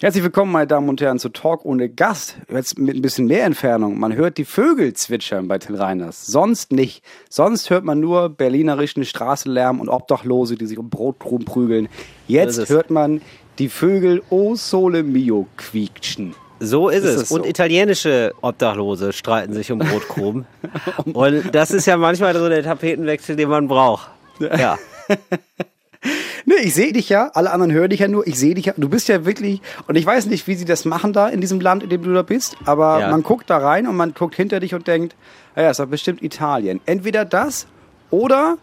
Herzlich willkommen, meine Damen und Herren, zu Talk ohne Gast. Jetzt mit ein bisschen mehr Entfernung. Man hört die Vögel zwitschern bei Till Reiners. Sonst nicht. Sonst hört man nur berlinerischen Straßenlärm und Obdachlose, die sich um Brot prügeln. Jetzt hört man die Vögel O Sole Mio quietschen. So ist, ist es. Und italienische Obdachlose streiten sich um Brotkrumen. und das ist ja manchmal so der Tapetenwechsel, den man braucht. Ja. Nee, ich sehe dich ja, alle anderen hören dich ja nur, ich sehe dich ja, du bist ja wirklich, und ich weiß nicht, wie sie das machen da in diesem Land, in dem du da bist, aber ja. man guckt da rein und man guckt hinter dich und denkt, naja, ist doch bestimmt Italien. Entweder das oder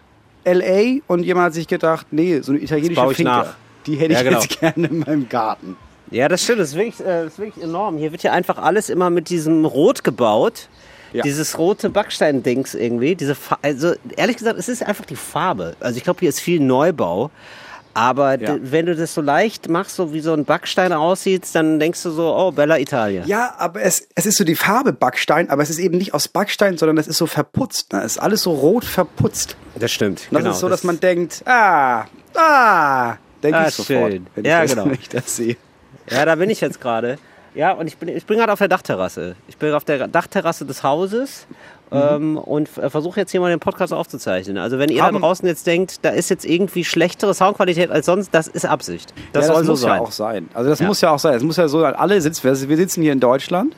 LA und jemand hat sich gedacht, nee, so eine italienische Finca, die hätte ich ja, genau. jetzt gerne in meinem Garten. Ja, das stimmt, das ist, wirklich, äh, das ist wirklich enorm. Hier wird ja einfach alles immer mit diesem Rot gebaut. Ja. Dieses rote Backstein-Dings irgendwie. Diese also ehrlich gesagt, es ist einfach die Farbe. Also ich glaube, hier ist viel Neubau. Aber ja. wenn du das so leicht machst, so wie so ein Backstein aussieht, dann denkst du so, oh, Bella Italia. Ja, aber es, es ist so die Farbe Backstein, aber es ist eben nicht aus Backstein, sondern es ist so verputzt. Ne? Es ist alles so rot verputzt. Das stimmt. Und das genau, ist so, dass man denkt, ah, ah, denke ah, ich sofort, schön. wenn, ja, ich das, genau. das sehe. Ja, da bin ich jetzt gerade. Ja, und ich bin, ich bin gerade auf der Dachterrasse. Ich bin auf der Dachterrasse des Hauses mhm. ähm, und versuche jetzt hier mal den Podcast aufzuzeichnen. Also wenn ihr Haben. da draußen jetzt denkt, da ist jetzt irgendwie schlechtere Soundqualität als sonst, das ist Absicht. Das, ja, das soll muss so sein. ja auch sein. Also das ja. muss ja auch sein. Es muss ja so sein. Alle sitzen, wir sitzen hier in Deutschland.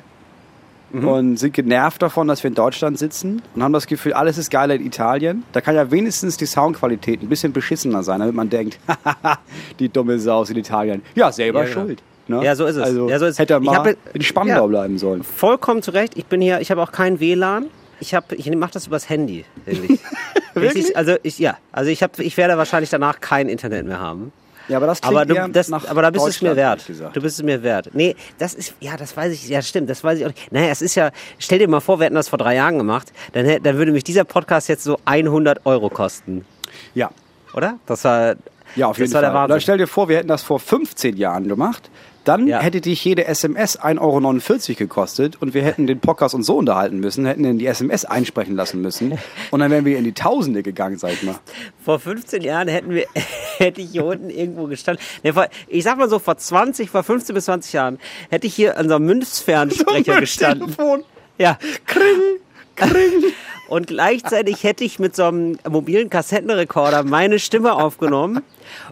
Mhm. und sind genervt davon, dass wir in Deutschland sitzen und haben das Gefühl, alles ist geiler in Italien. Da kann ja wenigstens die Soundqualität ein bisschen beschissener sein, damit man denkt, die dumme Sau in Italien. Ja, selber ja, schuld. Ne? Ja, so ist es. Also ja, so ist hätte er mal hab, in Spandau ja, bleiben sollen. Vollkommen zu Recht. Ich bin hier, ich habe auch kein WLAN. Ich habe, ich mache das übers Handy. Wirklich? also ich, ja, also ich habe, ich werde wahrscheinlich danach kein Internet mehr haben. Ja, aber das aber du, das, aber da bist es mir wert. Du bist es mir wert. Nee, das ist, ja, das weiß ich, ja, stimmt, das weiß ich auch nicht. Naja, es ist ja, stell dir mal vor, wir hätten das vor drei Jahren gemacht, dann, dann würde mich dieser Podcast jetzt so 100 Euro kosten. Ja. Oder? Das war, ja, auf jeden Fall. Oder stell dir vor, wir hätten das vor 15 Jahren gemacht. Dann ja. hätte dich jede SMS 1,49 Euro gekostet und wir hätten den Podcast uns so unterhalten müssen, hätten in die SMS einsprechen lassen müssen und dann wären wir in die Tausende gegangen, sag ich mal. Vor 15 Jahren hätten wir, hätte ich hier unten irgendwo gestanden. ich sag mal so, vor 20, vor 15 bis 20 Jahren hätte ich hier an so einem Münzfernsprecher so gestanden. Telefon. Ja. Kring, kring. Und gleichzeitig hätte ich mit so einem mobilen Kassettenrekorder meine Stimme aufgenommen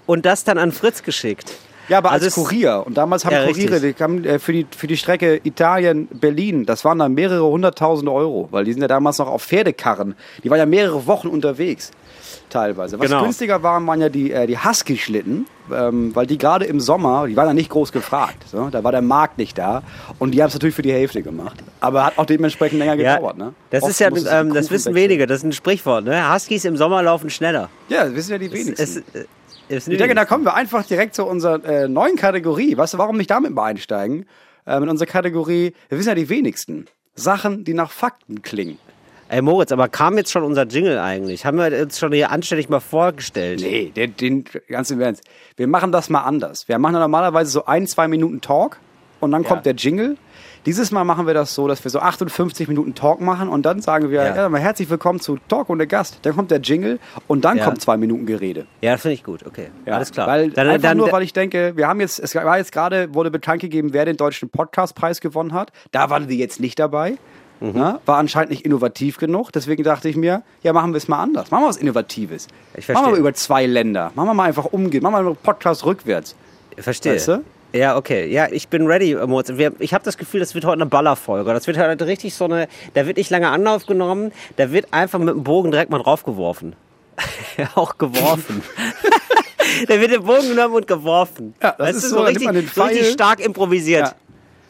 und das dann an Fritz geschickt. Ja, aber also als Kurier. Und damals haben ja, Kuriere, die kamen äh, für die, für die Strecke Italien-Berlin, das waren dann mehrere hunderttausende Euro, weil die sind ja damals noch auf Pferdekarren. Die waren ja mehrere Wochen unterwegs, teilweise. Was genau. günstiger waren, waren ja die, äh, die Husky-Schlitten, ähm, weil die gerade im Sommer, die waren ja nicht groß gefragt. So? Da war der Markt nicht da. Und die haben es natürlich für die Hälfte gemacht. Aber hat auch dementsprechend länger ja, gedauert. Ne? Das Oft ist ja, ähm, das wissen wenige, das ist ein Sprichwort. Ne? Huskies im Sommer laufen schneller. Ja, das wissen ja die wenigsten. Es, es, ich denke, da kommen wir einfach direkt zu unserer äh, neuen Kategorie. Weißt du, warum nicht damit mal einsteigen? Äh, mit unserer Kategorie, wir wissen ja die wenigsten. Sachen, die nach Fakten klingen. Ey Moritz, aber kam jetzt schon unser Jingle eigentlich? Haben wir uns schon hier anständig mal vorgestellt? Nee, den, den ganz im Ernst. Wir machen das mal anders. Wir machen normalerweise so ein, zwei Minuten Talk und dann ja. kommt der Jingle dieses Mal machen wir das so, dass wir so 58 Minuten Talk machen und dann sagen wir, ja, ja mal herzlich willkommen zu Talk und der Gast. Dann kommt der Jingle und dann ja. kommt zwei Minuten Gerede. Ja, finde ich gut, okay. Ja, Alles klar. Weil, dann, einfach dann, nur, weil ich denke, wir haben jetzt, es war jetzt gerade, wurde bekannt gegeben, wer den deutschen Podcastpreis gewonnen hat. Da waren wir jetzt nicht dabei. Mhm. Na, war anscheinend nicht innovativ genug. Deswegen dachte ich mir, ja, machen wir es mal anders. Machen wir was Innovatives. Ich verstehe. Machen wir über zwei Länder. Machen wir mal einfach umgehen. Machen wir mal einen Podcast rückwärts. Ich verstehe. Weißt du? Ja, okay. Ja, ich bin ready, Moritz. Ich habe das Gefühl, das wird heute eine Ballerfolge. Das wird halt richtig so eine. Da wird nicht lange Anlauf genommen. Da wird einfach mit dem Bogen direkt mal draufgeworfen. auch geworfen. da wird der Bogen genommen und geworfen. Ja, das weißt ist so, so richtig, richtig stark improvisiert.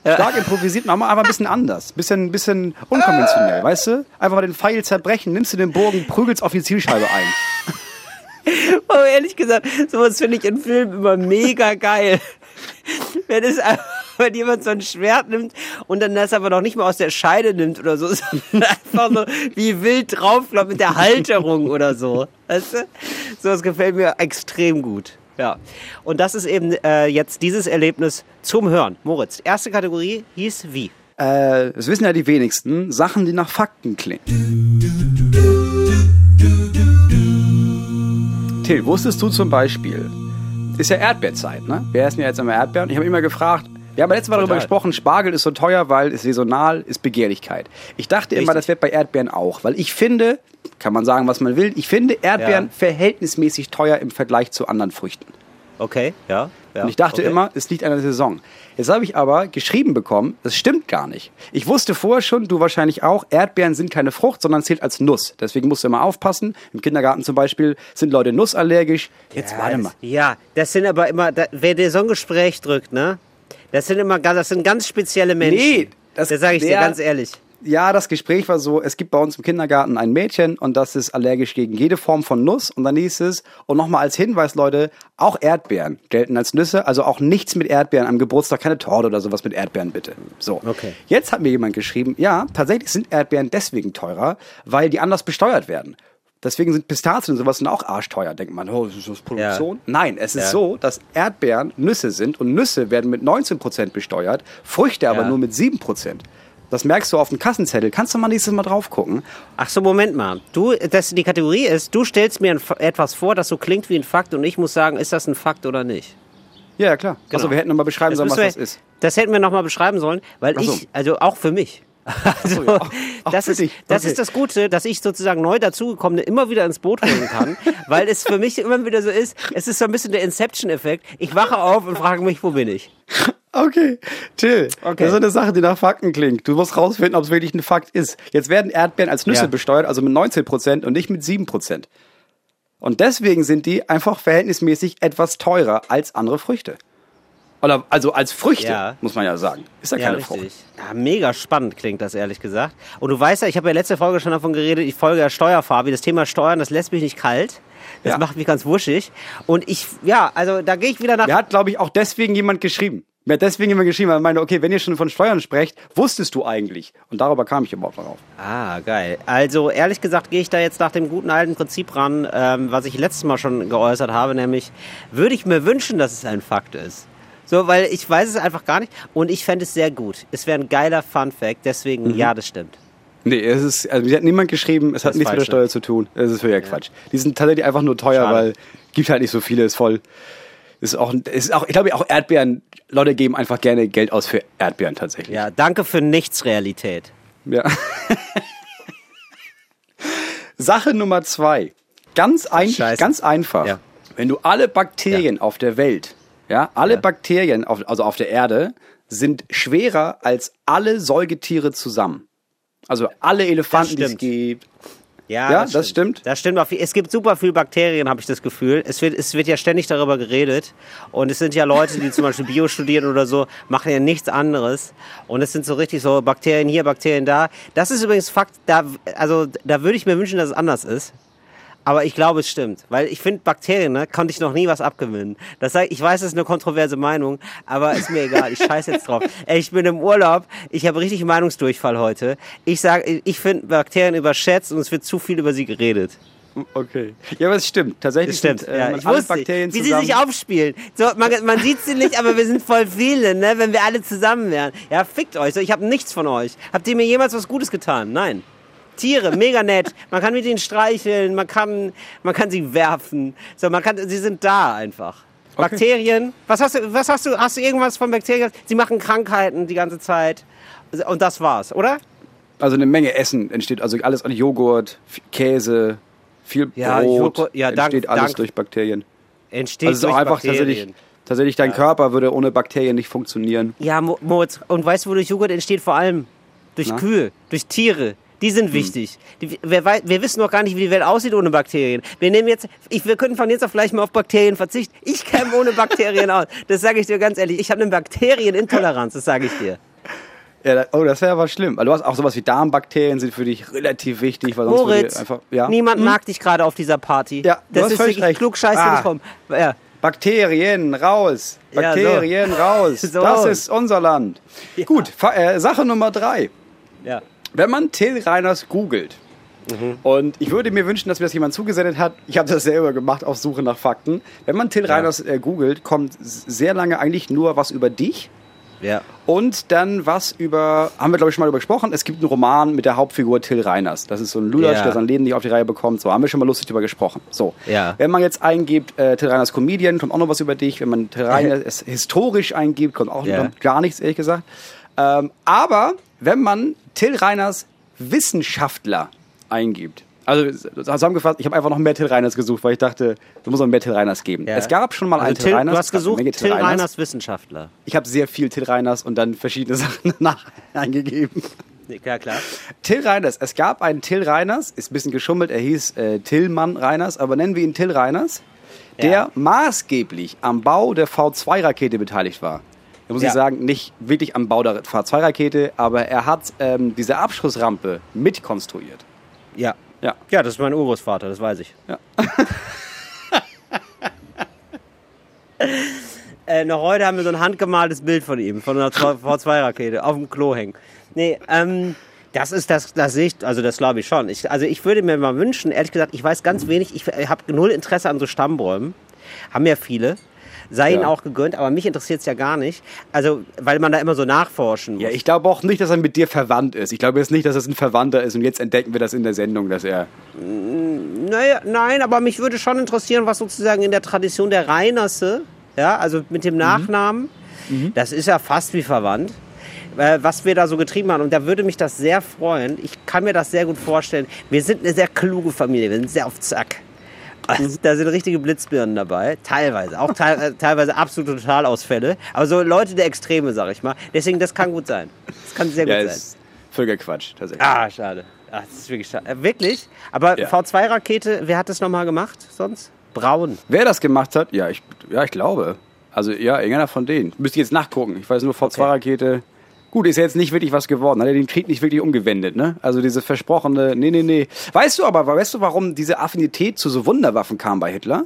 Ja. Stark improvisiert, machen wir einfach ein bisschen anders. Bisschen, bisschen unkonventionell, weißt du? Einfach mal den Pfeil zerbrechen, nimmst du den Bogen, prügelst auf die Zielscheibe ein. Oh, ehrlich gesagt, sowas finde ich in Filmen immer mega geil. wenn es wenn jemand so ein Schwert nimmt und dann das aber noch nicht mal aus der Scheide nimmt oder so, sondern einfach so wie wild drauf mit der Halterung oder so. Weißt du? So, das gefällt mir extrem gut. Ja. Und das ist eben äh, jetzt dieses Erlebnis zum Hören. Moritz, erste Kategorie hieß wie? Äh, das wissen ja die wenigsten. Sachen, die nach Fakten klingen. Till, wusstest du zum Beispiel, ist ja Erdbeerzeit, ne? Wir essen ja jetzt immer Erdbeeren. Ich habe immer gefragt, Wir haben letztes Mal darüber gesprochen, Spargel ist so teuer, weil es saisonal ist Begehrlichkeit. Ich dachte Richtig. immer, das wird bei Erdbeeren auch, weil ich finde, kann man sagen, was man will, ich finde Erdbeeren ja. verhältnismäßig teuer im Vergleich zu anderen Früchten. Okay, ja. Ja und ich dachte okay. immer, es liegt an der Saison. Jetzt habe ich aber geschrieben bekommen, das stimmt gar nicht. Ich wusste vorher schon, du wahrscheinlich auch, Erdbeeren sind keine Frucht, sondern zählt als Nuss. Deswegen musst du immer aufpassen. Im Kindergarten zum Beispiel sind Leute nussallergisch. Jetzt ja, warte mal. ja, das sind aber immer, da, wer dir so ein Gespräch drückt, ne? Das sind immer, das sind ganz spezielle Menschen. Nee, das, das sage ich der, dir ganz ehrlich ja, das Gespräch war so, es gibt bei uns im Kindergarten ein Mädchen und das ist allergisch gegen jede Form von Nuss. Und dann hieß es, und nochmal als Hinweis, Leute, auch Erdbeeren gelten als Nüsse, also auch nichts mit Erdbeeren am Geburtstag, keine Torte oder sowas mit Erdbeeren bitte. So. Okay. Jetzt hat mir jemand geschrieben, ja, tatsächlich sind Erdbeeren deswegen teurer, weil die anders besteuert werden. Deswegen sind Pistazien und sowas auch arschteuer. Denkt man, oh, ist das Produktion? Ja. Nein, es ist ja. so, dass Erdbeeren Nüsse sind und Nüsse werden mit 19% besteuert, Früchte aber ja. nur mit 7%. Das merkst du auf dem Kassenzettel. Kannst du mal nächstes Mal drauf gucken? Ach so, Moment mal. Du, das, die Kategorie ist, du stellst mir ein, etwas vor, das so klingt wie ein Fakt und ich muss sagen, ist das ein Fakt oder nicht? Ja, ja klar. Genau. Also wir hätten nochmal beschreiben sollen, was wir, das ist. Das hätten wir nochmal beschreiben sollen, weil so. ich, also auch für mich, also, so, ja. auch, auch das, ist, das okay. ist das Gute, dass ich sozusagen neu dazugekommene immer wieder ins Boot holen kann, weil es für mich immer wieder so ist, es ist so ein bisschen der Inception-Effekt. Ich wache auf und frage mich, wo bin ich? Okay, Till, okay. das ist eine Sache, die nach Fakten klingt. Du musst rausfinden, ob es wirklich ein Fakt ist. Jetzt werden Erdbeeren als Nüsse ja. besteuert, also mit 19 Prozent und nicht mit 7 Prozent. Und deswegen sind die einfach verhältnismäßig etwas teurer als andere Früchte. Oder also als Früchte, ja. muss man ja sagen. Ist ja, ja keine richtig. Frucht. Ja, mega spannend klingt das, ehrlich gesagt. Und du weißt ja, ich habe ja letzte Folge schon davon geredet, ich folge ja Steuerfabi. Das Thema Steuern, das lässt mich nicht kalt. Das ja. macht mich ganz wuschig. Und ich, ja, also da gehe ich wieder nach. Der hat, glaube ich, auch deswegen jemand geschrieben. Mir hat deswegen immer geschrieben, weil ich meine, okay, wenn ihr schon von Steuern sprecht, wusstest du eigentlich? Und darüber kam ich überhaupt darauf. Ah, geil. Also ehrlich gesagt gehe ich da jetzt nach dem guten alten Prinzip ran, ähm, was ich letztes Mal schon geäußert habe, nämlich würde ich mir wünschen, dass es ein Fakt ist. So, weil ich weiß es einfach gar nicht und ich fände es sehr gut. Es wäre ein geiler Fun Fact, deswegen mhm. ja, das stimmt. Nee, es ist, also mir hat niemand geschrieben, es das hat nichts mit der Steuer zu tun. Es ist völliger ja. Quatsch. Die sind tatsächlich einfach nur teuer, Schade. weil gibt halt nicht so viele, ist voll ist auch, ist auch, ich glaube auch Erdbeeren, Leute geben einfach gerne Geld aus für Erdbeeren tatsächlich. Ja, danke für nichts Realität. Ja. Sache Nummer zwei. Ganz, ein, ganz einfach. Ja. Wenn du alle Bakterien ja. auf der Welt, ja, alle ja. Bakterien, auf, also auf der Erde, sind schwerer als alle Säugetiere zusammen. Also alle Elefanten, die es gibt, ja, ja das, das stimmt. stimmt. Das stimmt. Es gibt super viele Bakterien, habe ich das Gefühl. Es wird, es wird ja ständig darüber geredet. Und es sind ja Leute, die zum Beispiel Bio studieren oder so, machen ja nichts anderes. Und es sind so richtig so Bakterien hier, Bakterien da. Das ist übrigens Fakt. Da, also, da würde ich mir wünschen, dass es anders ist. Aber ich glaube, es stimmt. Weil ich finde, Bakterien, ne, konnte ich noch nie was abgewinnen. Das sei, ich weiß, das ist eine kontroverse Meinung, aber ist mir egal. Ich scheiß jetzt drauf. Ey, ich bin im Urlaub. Ich habe richtig Meinungsdurchfall heute. Ich sage, ich finde Bakterien überschätzt und es wird zu viel über sie geredet. Okay. Ja, aber es stimmt. Tatsächlich das stimmt. Sind, äh, ja, ich alle Bakterien wie zusammen. sie sich aufspielen. So, man, man sieht sie nicht, aber wir sind voll viele, ne? Wenn wir alle zusammen wären. Ja, fickt euch. So, ich habe nichts von euch. Habt ihr mir jemals was Gutes getan? Nein. Tiere, mega nett. Man kann mit ihnen streicheln, man kann, man kann sie werfen. So, man kann, sie sind da einfach. Okay. Bakterien. Was hast du, was hast du, hast du irgendwas von Bakterien? Sie machen Krankheiten die ganze Zeit. Und das war's, oder? Also eine Menge Essen entsteht, also alles an Joghurt, Käse, viel ja, Brot, Joghurt, ja, entsteht dank, alles dank, durch Bakterien. Entsteht also durch einfach Bakterien. tatsächlich, tatsächlich dein ja. Körper würde ohne Bakterien nicht funktionieren. Ja, Moritz, und weißt du, wodurch Joghurt entsteht? Vor allem durch Na? Kühe, durch Tiere. Die sind hm. wichtig. Die, wir, wir, wissen noch gar nicht, wie die Welt aussieht ohne Bakterien. Wir nehmen jetzt, ich, wir können von jetzt auf gleich mal auf Bakterien verzichten. Ich käme ohne Bakterien aus. Das sage ich dir ganz ehrlich. Ich habe eine Bakterienintoleranz, das sage ich dir. Ja, oh, das wäre aber schlimm. Weil du hast auch sowas wie Darmbakterien sind für dich relativ wichtig. Weil sonst Moritz, einfach, ja. niemand hm? mag dich gerade auf dieser Party. Ja, du das hast ist völlig recht. klug, scheiß ah. nicht rum. Ja. Bakterien raus. Bakterien ja, so. raus. So. Das ist unser Land. Gut, äh, Sache Nummer drei. Ja. Wenn man Till Reiners googelt, mhm. und ich würde mir wünschen, dass mir das jemand zugesendet hat, ich habe das selber gemacht auf Suche nach Fakten. Wenn man Till ja. Reiners äh, googelt, kommt sehr lange eigentlich nur was über dich Ja. Und dann was über, haben wir glaube ich schon mal darüber gesprochen, es gibt einen Roman mit der Hauptfigur Till Reiners. Das ist so ein Lulatsch, Ja. der sein Leben nicht auf die Reihe bekommt. So, haben wir schon mal lustig darüber gesprochen. So, Ja. wenn man jetzt eingibt, äh, Till Reiners Comedian, kommt auch noch was über dich. Wenn man Till Reiners historisch eingibt, kommt auch Ja. noch gar nichts, ehrlich gesagt. Ähm, aber wenn man Till Reiners Wissenschaftler eingibt, also zusammengefasst, ich habe einfach noch mehr Till Reiners gesucht, weil ich dachte, du musst noch mehr Till Reiners geben. Ja. Es gab schon mal Also einen Till, Till Reiners. du hast gesucht, Menge Till Reiners Wissenschaftler. ich habe sehr viel Till Reiners und dann verschiedene Sachen nach eingegeben. Ja, klar. Till Reiners. Es gab einen Till Reiners, ist ein bisschen geschummelt, er hieß äh, Tillmann Reiners, aber nennen wir ihn Till Reiners, der Ja. maßgeblich am Bau der V2-Rakete beteiligt war. Da muss Ja. ich sagen, nicht wirklich am Bau der V2-Rakete, aber er hat ähm, diese Abschussrampe mitkonstruiert. Ja. Ja. Ja, das ist mein Urgroßvater, das weiß ich. Ja. äh, noch heute haben wir so ein handgemaltes Bild von ihm, von einer V2-Rakete, auf dem Klo hängen. Nee, ähm, das ist das, das sehe ich, also das glaube ich schon. Ich, also ich würde mir mal wünschen, ehrlich gesagt, ich weiß ganz wenig, ich habe null Interesse an so Stammbäumen. Haben ja viele. Sei ihnen Ja. auch gegönnt, aber mich interessiert es ja gar nicht. Also, weil man da immer so nachforschen muss. Ja, ich glaube auch nicht, dass er mit dir verwandt ist. Ich glaube jetzt nicht, dass es ein Verwandter ist und jetzt entdecken wir das in der Sendung, dass er. Naja, nein, aber mich würde schon interessieren, was sozusagen in der Tradition der Reinerse, ja, also mit dem Nachnamen, das ist ja fast wie verwandt, äh, was wir da so getrieben haben. Und da würde mich das sehr freuen. Ich kann mir das sehr gut vorstellen. Wir sind eine sehr kluge Familie, wir sind sehr auf Zack. Also, da sind richtige Blitzbirnen dabei, teilweise, auch teil, äh, teilweise absolute Totalausfälle, aber so Leute der Extreme, sag ich mal. Deswegen, das kann gut sein. Das kann sehr gut Ja, sein. ist völliger Quatsch, tatsächlich. Ah, schade. Ach, das ist wirklich schade. Äh, wirklich? Aber Ja. V2-Rakete, wer hat das nochmal gemacht sonst? Braun. Wer das gemacht hat? Ja, ich, ja, ich glaube. Also, ja, irgendeiner von denen. Müsste ich jetzt nachgucken. Ich weiß nur, V2-Rakete. Gut, ist ja jetzt nicht wirklich was geworden. Hat er den Krieg nicht wirklich umgewendet, ne? Also diese versprochene, nee, nee, nee. Weißt du aber, weißt du, warum diese Affinität zu so Wunderwaffen kam bei Hitler?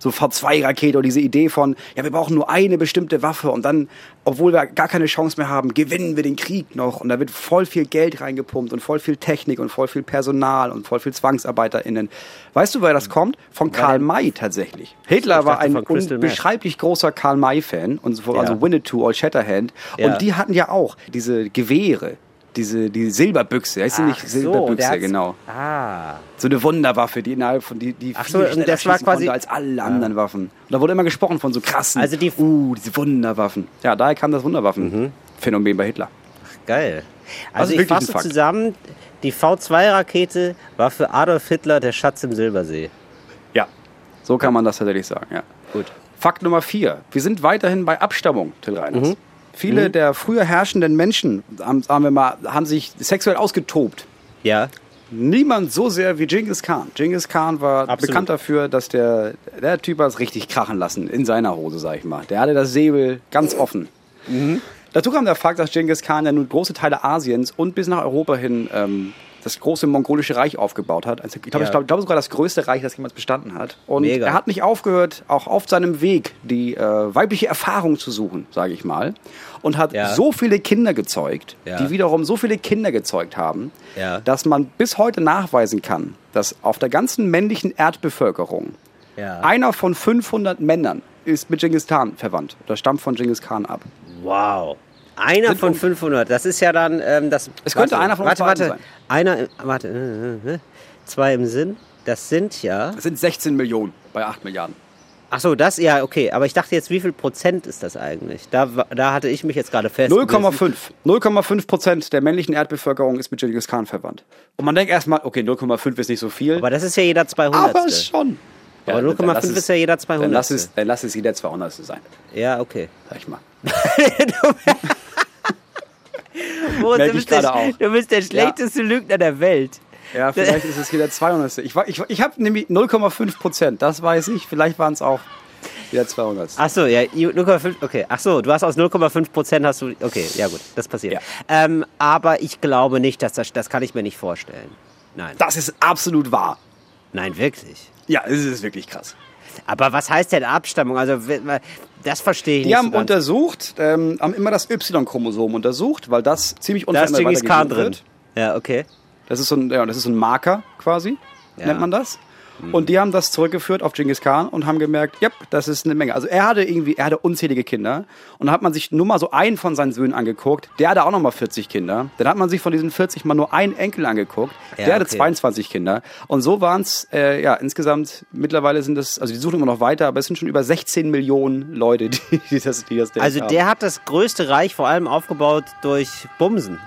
So V2-Rakete oder diese Idee von, ja, wir brauchen nur eine bestimmte Waffe und dann, obwohl wir gar keine Chance mehr haben, gewinnen wir den Krieg noch. Und da wird voll viel Geld reingepumpt und voll viel Technik und voll viel Personal und voll viel ZwangsarbeiterInnen. Weißt du, woher das kommt? Von Karl May tatsächlich. Hitler war ein unbeschreiblich großer Karl May-Fan, und so- also Ja. Winnetou Old Shatterhand. Ja. Und die hatten ja auch diese Gewehre, diese die Silberbüchse. Heißt sie nicht Ach so, Silberbüchse, hat's- genau. Ah. So eine Wunderwaffe, die innerhalb von die, die Ach so, viel das war quasi- als alle anderen Waffen. Und da wurde immer gesprochen von so krassen. Also die- uh, diese Wunderwaffen. Ja, daher kam das Wunderwaffen-Phänomen bei Hitler. Geil. ist Also ich fasse zusammen, die V2-Rakete war für Adolf Hitler der Schatz im Silbersee. Ja, so kann man das tatsächlich sagen. Ja. Gut. Fakt Nummer vier. Wir sind weiterhin bei Abstammung, Till Reiners. Mhm. Viele der früher herrschenden Menschen, haben, sagen wir mal, haben sich sexuell ausgetobt. Ja. Niemand so sehr wie Genghis Khan. Genghis Khan war Absolut. bekannt dafür, dass der, der Typ hat es richtig krachen lassen in seiner Hose, sag ich mal. Der hatte das Säbel ganz offen. Dazu kam der Fakt, dass Genghis Khan ja nun große Teile Asiens und bis nach Europa hin ähm, das große mongolische Reich aufgebaut hat. Also, ich glaube, Ja. ich glaube glaub sogar das größte Reich, das jemals bestanden hat. Und Mega. er hat nicht aufgehört, auch auf seinem Weg die äh, weibliche Erfahrung zu suchen, sage ich mal. Und hat Ja. so viele Kinder gezeugt, Ja. die wiederum so viele Kinder gezeugt haben, dass man bis heute nachweisen kann, dass auf der ganzen männlichen Erdbevölkerung einer von 500 Männern ist mit Genghis Khan verwandt. Das stammt von Genghis Khan ab. Wow. Einer Sind von um- 500. Das ist ja dann ähm, das. Es könnte einer von uns Warte, warte. sein. Einer. Warte. äh, äh, äh. Zwei im Sinn. Das sind ja. Das sind 16 Millionen bei 8 Milliarden. Ach so, das ja okay. Aber ich dachte jetzt, wie viel Prozent ist das eigentlich? Da, da hatte ich mich jetzt gerade fest. 0,5. 0,5 Prozent der männlichen Erdbevölkerung ist mit Genghis Khan verwandt. Und man denkt erstmal, okay, 0,5 ist nicht so viel. Aber das ist ja jeder 200. aber schon. Aber Ja, dann 0,5 lass es- ist ja jeder 200. Dann lass, es, dann lass es jeder 200. sein, Ja, okay. sag ich mal. Merk du, bist der, du bist der schlechteste Lügner der Welt. Ja, vielleicht ist es jeder 200. Ich, ich, ich habe nämlich 0,5 Prozent, das weiß ich. Vielleicht waren es auch jeder 200. Ach so, ja, 0,5, okay. Ach so, du hast aus 0,5 Prozent hast du, okay, ja gut, das passiert. Ja. Ähm, aber ich glaube nicht, dass das, das kann ich mir nicht vorstellen. Nein, Das ist absolut wahr. nein, wirklich. Ja, es ist wirklich krass. Aber was heißt denn Abstammung? Also, das verstehe ich Die nicht haben so untersucht, ähm, haben immer das Y-Chromosom untersucht, weil das ziemlich Da ist unverändert Khan drin. wird. Ja, okay. Das ist so ein, ja, das ist so ein Marker quasi, Ja. nennt man das. Mhm. Und die haben das zurückgeführt auf Genghis Khan und haben gemerkt, ja, das ist eine Menge. Also er hatte irgendwie, er hatte unzählige Kinder. Und dann hat man sich nur mal so einen von seinen Söhnen angeguckt. Der hatte auch noch mal 40 Kinder. Dann hat man sich von diesen 40 mal nur einen Enkel angeguckt. Ja, der hatte okay. 22 Kinder. Und so waren es, äh, ja, insgesamt, mittlerweile sind es, also die suchen immer noch weiter, aber es sind schon über 16 Millionen Leute, die, die das, die das Also der haben. hat das größte Reich vor allem aufgebaut durch Bumsen.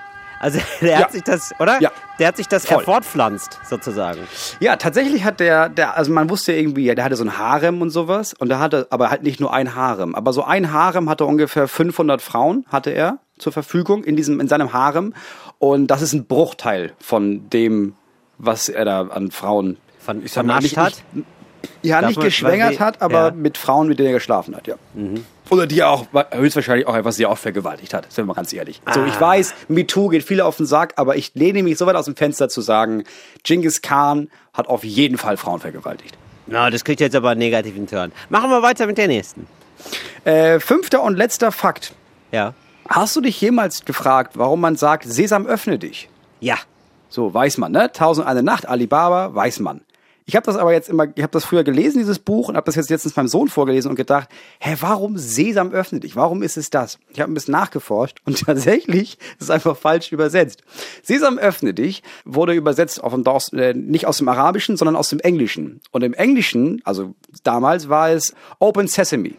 Also der ja. hat sich das, oder? Ja. Der hat sich das Voll. fortpflanzt, sozusagen. Ja, tatsächlich hat der, der, also man wusste irgendwie, ja, der hatte so ein Harem und sowas. Und der hatte aber halt nicht nur ein Harem. Aber so ein Harem hatte ungefähr 500 Frauen, hatte er zur Verfügung in diesem, in seinem Harem. Und das ist ein Bruchteil von dem, was er da an Frauen von, ich sag mal, nicht, hat. Nicht, ja, Darf nicht geschwängert hat, aber ja. mit Frauen, mit denen er geschlafen hat, ja. Mhm. Oder die auch höchstwahrscheinlich auch etwas sehr oft vergewaltigt hat, sind wir mal ganz ehrlich. Ah. So, ich weiß, MeToo geht viele auf den Sack, aber ich lehne mich so weit aus dem Fenster zu sagen, Genghis Khan hat auf jeden Fall Frauen vergewaltigt. Na, das kriegt jetzt aber einen negativen Turn. Machen wir weiter mit der nächsten. Äh, fünfter und letzter Fakt. Ja. Hast du dich jemals gefragt, warum man sagt, Sesam öffne dich? Ja. So, weiß man, ne? Tausend eine Nacht, Alibaba, weiß man. Ich habe das aber jetzt immer, ich habe das früher gelesen, dieses Buch, und habe das jetzt letztens meinem Sohn vorgelesen und gedacht, hä, warum Sesam öffnet dich? Warum ist es das? Ich habe ein bisschen nachgeforscht und tatsächlich ist es einfach falsch übersetzt. Sesam öffne dich wurde übersetzt auf dem, äh, nicht aus dem Arabischen, sondern aus dem Englischen. Und im Englischen, also damals war es Open Sesame.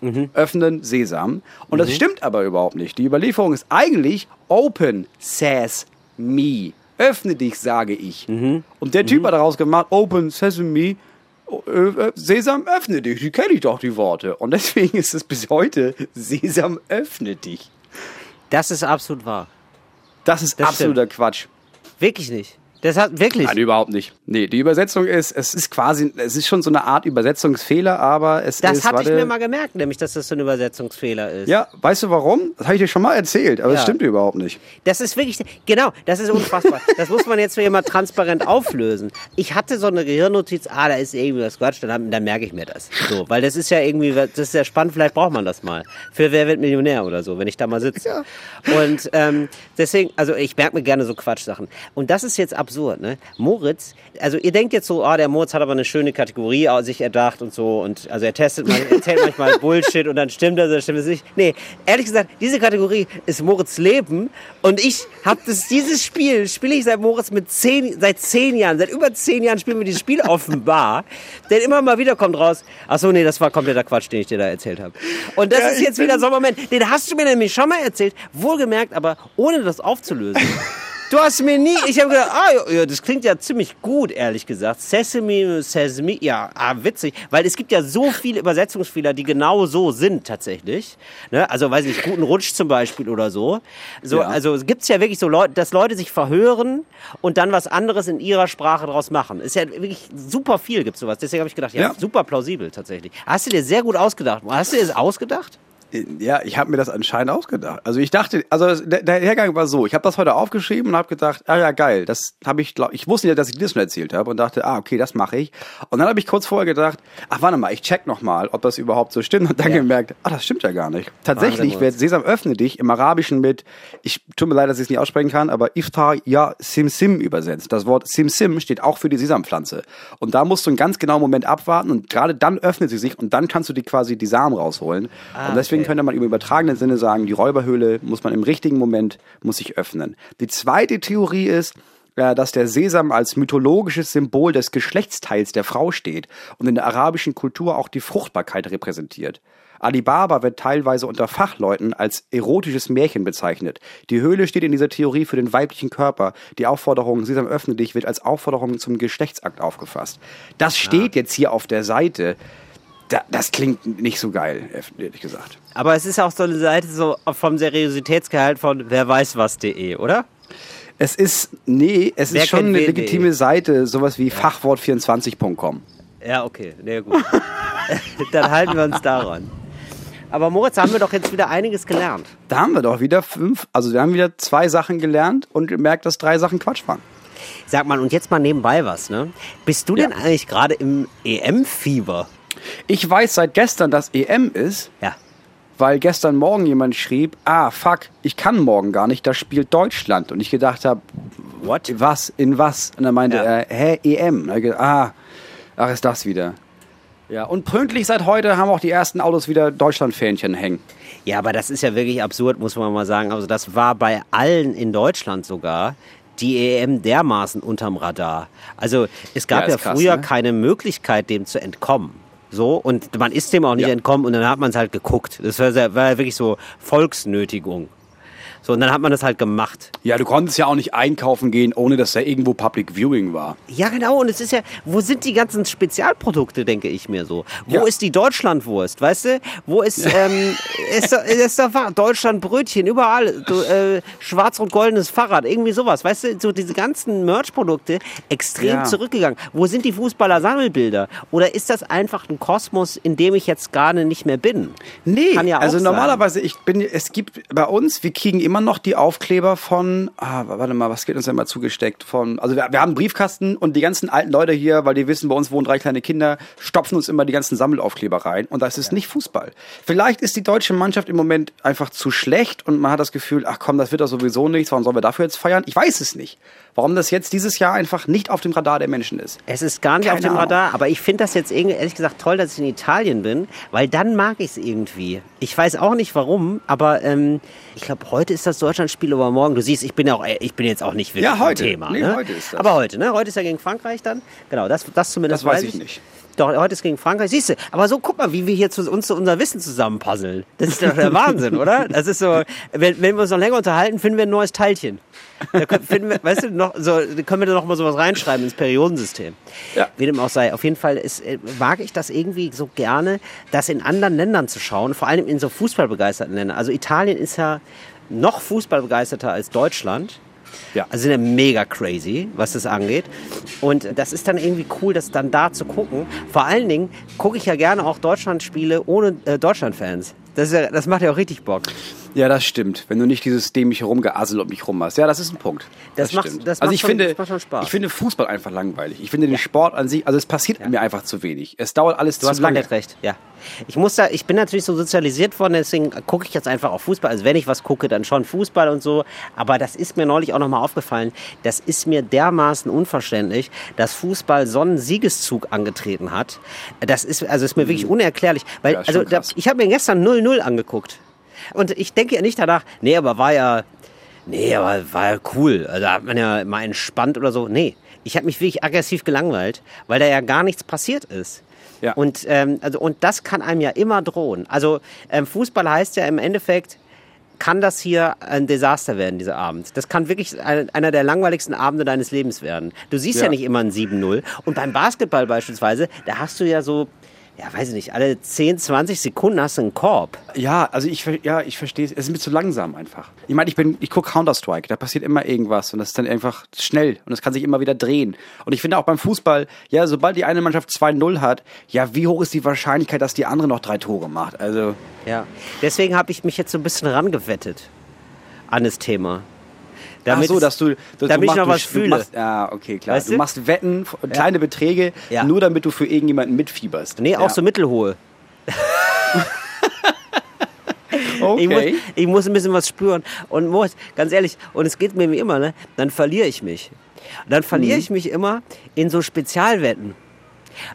Mhm. Öffnen Sesam. Und mhm. das stimmt aber überhaupt nicht. Die Überlieferung ist eigentlich Open Sesame öffne dich, sage ich. Mhm. Und der Typ mhm. hat daraus gemacht, Open Sesame, äh, äh, Sesam, öffne dich. Die kenne ich doch, die Worte. Und deswegen ist es bis heute Sesam, öffne dich. Das ist absolut wahr. Das ist das absoluter stimmt. Quatsch. Wirklich nicht. Das hat wirklich. Nein, überhaupt nicht. Nee, die Übersetzung ist, es ist quasi, es ist schon so eine Art Übersetzungsfehler, aber es das ist. Das hatte warte, ich mir mal gemerkt, nämlich, dass das so ein Übersetzungsfehler ist. Ja, weißt du warum? Das habe ich dir schon mal erzählt, aber ja. das stimmt überhaupt nicht. Das ist wirklich, genau, das ist unfassbar. das muss man jetzt für immer transparent auflösen. Ich hatte so eine Gehirnnotiz, ah, da ist irgendwie was Quatsch, dann, dann merke ich mir das. So, weil das ist ja irgendwie, das ist ja spannend, vielleicht braucht man das mal. Für Wer wird Millionär oder so, wenn ich da mal sitze. Ja. Und ähm, deswegen, also ich merke mir gerne so Quatschsachen. Und das ist jetzt absurd, ne? Moritz, also ihr denkt jetzt so, ah, der Moritz hat aber eine schöne Kategorie sich erdacht und so und also er testet mal, erzählt manchmal Bullshit und dann stimmt das, dann stimmt es nicht. Nee, ehrlich gesagt, diese Kategorie ist Moritz Leben und ich habe das, dieses Spiel spiele ich seit Moritz mit zehn, seit zehn Jahren, seit über zehn Jahren spielen wir dieses Spiel offenbar, denn immer mal wieder kommt raus, ach so, nee, das war kompletter Quatsch, den ich dir da erzählt habe. Und das ja, ist jetzt wieder so ein Moment, den hast du mir nämlich schon mal erzählt, wohlgemerkt, aber ohne das aufzulösen. Du hast mir nie, ich habe gedacht, ah, ja, das klingt ja ziemlich gut, ehrlich gesagt. Sesame, Sesame, ja, ah, witzig. Weil es gibt ja so viele Übersetzungsfehler, die genau so sind tatsächlich. Ne? Also, weiß ich nicht, guten Rutsch zum Beispiel oder so. so ja. Also gibt es ja wirklich so Leute, dass Leute sich verhören und dann was anderes in ihrer Sprache draus machen. Ist ja wirklich super viel gibt sowas. Deswegen habe ich gedacht, ja, ja, super plausibel tatsächlich. Hast du dir sehr gut ausgedacht. Hast du dir das ausgedacht? Ja, ich habe mir das anscheinend ausgedacht. Also ich dachte, also der, der Hergang war so, ich habe das heute aufgeschrieben und habe gedacht, ah ja geil, das habe ich, glaub, ich wusste ja, dass ich das schon erzählt habe und dachte, ah okay, das mache ich. Und dann habe ich kurz vorher gedacht, ach warte mal, ich check noch mal, ob das überhaupt so stimmt und dann ja. gemerkt, ah das stimmt ja gar nicht. Tatsächlich wird Sesam öffne dich im Arabischen mit, ich tut mir leid, dass ich es nicht aussprechen kann, aber Iftar ja Sim Sim übersetzt. Das Wort Sim Sim steht auch für die Sesampflanze. Und da musst du einen ganz genauen Moment abwarten und gerade dann öffnet sie sich und dann kannst du die quasi die Samen rausholen. Ah, und deswegen okay. könnte man im übertragenen Sinne sagen, die Räuberhöhle muss man im richtigen Moment, muss sich öffnen. Die zweite Theorie ist, äh, dass der Sesam als mythologisches Symbol des Geschlechtsteils der Frau steht und in der arabischen Kultur auch die Fruchtbarkeit repräsentiert. Alibaba wird teilweise unter Fachleuten als erotisches Märchen bezeichnet. Die Höhle steht in dieser Theorie für den weiblichen Körper. Die Aufforderung Sesam öffne dich wird als Aufforderung zum Geschlechtsakt aufgefasst. Das steht jetzt hier auf der Seite das klingt nicht so geil, ehrlich gesagt. Aber es ist auch so eine Seite so vom Seriositätsgehalt von wer weiß was.de, oder? Es ist, nee, es Wer ist schon eine legitime de? Seite, sowas wie ja. fachwort24.com. Ja, okay, nee, gut. Dann halten wir uns daran. Aber Moritz, da haben wir doch jetzt wieder einiges gelernt. Da haben wir doch wieder fünf, also wir haben wieder zwei Sachen gelernt und gemerkt, dass drei Sachen Quatsch waren. Sag mal, und jetzt mal nebenbei was, ne? Bist du ja. denn eigentlich gerade im EM-Fieber? Ich weiß seit gestern, dass EM ist. Ja. Weil gestern Morgen jemand schrieb, ah, fuck, ich kann morgen gar nicht, da spielt Deutschland. Und ich gedacht habe, What? Was? In was? Und dann meinte ja. er, hä, EM? Und gedacht, ah, Ach, ist das wieder. Ja, und pünktlich seit heute haben auch die ersten Autos wieder Deutschland-Fähnchen hängen. Ja, aber das ist ja wirklich absurd, muss man mal sagen. Also das war bei allen in Deutschland sogar die EM dermaßen unterm Radar. Also es gab ja, ja krass, früher ne? keine Möglichkeit, dem zu entkommen. So, und man ist dem auch nicht ja. entkommen und dann hat man es halt geguckt. Das war, war wirklich so Volksnötigung. So, und dann hat man das halt gemacht. Ja, du konntest ja auch nicht einkaufen gehen, ohne dass da irgendwo Public Viewing war. Ja, genau. Und es ist ja, wo sind die ganzen Spezialprodukte, denke ich mir so? Wo ja. ist die Deutschlandwurst, weißt du? Wo ist, ähm, ist, doch, ist doch Deutschlandbrötchen, überall. So, äh, schwarz und goldenes Fahrrad, irgendwie sowas. Weißt du, so diese ganzen Merch-Produkte extrem ja. zurückgegangen. Wo sind die Fußballer-Sammelbilder? Oder ist das einfach ein Kosmos, in dem ich jetzt gerade nicht mehr bin? Nee, ja also normalerweise, ich bin, es gibt bei uns, wir kriegen immer immer noch die Aufkleber von, ah, warte mal, was geht uns denn mal zugesteckt? Von, also wir, wir haben einen Briefkasten und die ganzen alten Leute hier, weil die wissen, bei uns wohnen drei kleine Kinder, stopfen uns immer die ganzen Sammelaufkleber rein. Und das ist ja. nicht Fußball. Vielleicht ist die deutsche Mannschaft im Moment einfach zu schlecht und man hat das Gefühl, ach komm, das wird doch sowieso nichts, warum sollen wir dafür jetzt feiern? Ich weiß es nicht warum das jetzt dieses Jahr einfach nicht auf dem Radar der Menschen ist. Es ist gar nicht Keine auf dem Ahnung. Radar, aber ich finde das jetzt ehrlich gesagt toll, dass ich in Italien bin, weil dann mag ich es irgendwie. Ich weiß auch nicht warum, aber ähm, ich glaube, heute ist das Deutschlandspiel, aber morgen, du siehst, ich bin, auch, ich bin jetzt auch nicht wirklich ja, heute. Thema. Nee, ne? heute ist das. Aber heute, ne? Heute ist ja gegen Frankreich dann. Genau, das, das zumindest das weiß, weiß ich nicht. Doch, heute ist gegen Frankreich. Siehst du, aber so guck mal, wie wir hier zu, uns zu unser Wissen zusammenpuzzeln. Das ist doch der Wahnsinn, oder? Das ist so, wenn, wenn wir uns noch länger unterhalten, finden wir ein neues Teilchen. Da finden wir, weißt du, noch, so, können wir da noch mal sowas reinschreiben ins Periodensystem. Ja. Wie dem auch sei. Auf jeden Fall ist, äh, mag ich das irgendwie so gerne, das in anderen Ländern zu schauen, vor allem in so fußballbegeisterten Ländern. Also Italien ist ja noch fußballbegeisterter als Deutschland. Ja. Also sind ja mega crazy, was das angeht. Und das ist dann irgendwie cool, das dann da zu gucken. Vor allen Dingen gucke ich ja gerne auch Deutschlandspiele ohne äh, Deutschlandfans. Das, ja, das macht ja auch richtig Bock. Ja, das stimmt. Wenn du nicht dieses dämliche Rumgeassel um mich rum hast. Ja, das ist ein Punkt. Das, das macht, stimmt. Das also macht ich schon, finde, macht schon Spaß. Ich finde Fußball einfach langweilig. Ich finde den Sport an sich, also es passiert ja. mir einfach zu wenig. Es dauert alles du zu hast lange. komplett recht, ja. Ich muss da, ich bin natürlich so sozialisiert worden, deswegen gucke ich jetzt einfach auf Fußball. Also wenn ich was gucke, dann schon Fußball und so. Aber das ist mir neulich auch nochmal aufgefallen. Das ist mir dermaßen unverständlich, dass Fußball so einen Siegeszug angetreten hat. Das ist, also ist mir wirklich mhm. unerklärlich. Weil, ja, also da, ich habe mir gestern 0-0 angeguckt. Und ich denke ja nicht danach, nee, aber war ja, nee, aber war ja cool. Also da hat man ja mal entspannt oder so. Nee, ich habe mich wirklich aggressiv gelangweilt, weil da ja gar nichts passiert ist. Ja. Und, ähm, also, und das kann einem ja immer drohen. Also ähm, Fußball heißt ja im Endeffekt, kann das hier ein Desaster werden, dieser Abend. Das kann wirklich einer der langweiligsten Abende deines Lebens werden. Du siehst ja, ja nicht immer ein 7-0. Und beim Basketball beispielsweise, da hast du ja so ja, weiß ich nicht, alle 10, 20 Sekunden hast du einen Korb. Ja, also ich, ja, ich verstehe es. Es ist mir zu langsam einfach. Ich meine, ich bin, ich gucke Counter-Strike, da passiert immer irgendwas und das ist dann einfach schnell und es kann sich immer wieder drehen. Und ich finde auch beim Fußball, ja, sobald die eine Mannschaft 2-0 hat, ja, wie hoch ist die Wahrscheinlichkeit, dass die andere noch drei Tore macht? Also. Ja, deswegen habe ich mich jetzt so ein bisschen rangewettet an das Thema. Damit, Ach so, dass du, dass damit du ich noch was fühle. Machst, ja, okay, klar. Weißt du? du? machst Wetten, kleine. Beträge, ja. nur damit du für irgendjemanden mitfieberst. Nee, auch ja. so mittelhohe. okay. ich, muss, ich muss ein bisschen was spüren. Und muss, ganz ehrlich, und es geht mir wie immer, ne? dann verliere ich mich. Und dann verliere mhm. ich mich immer in so Spezialwetten.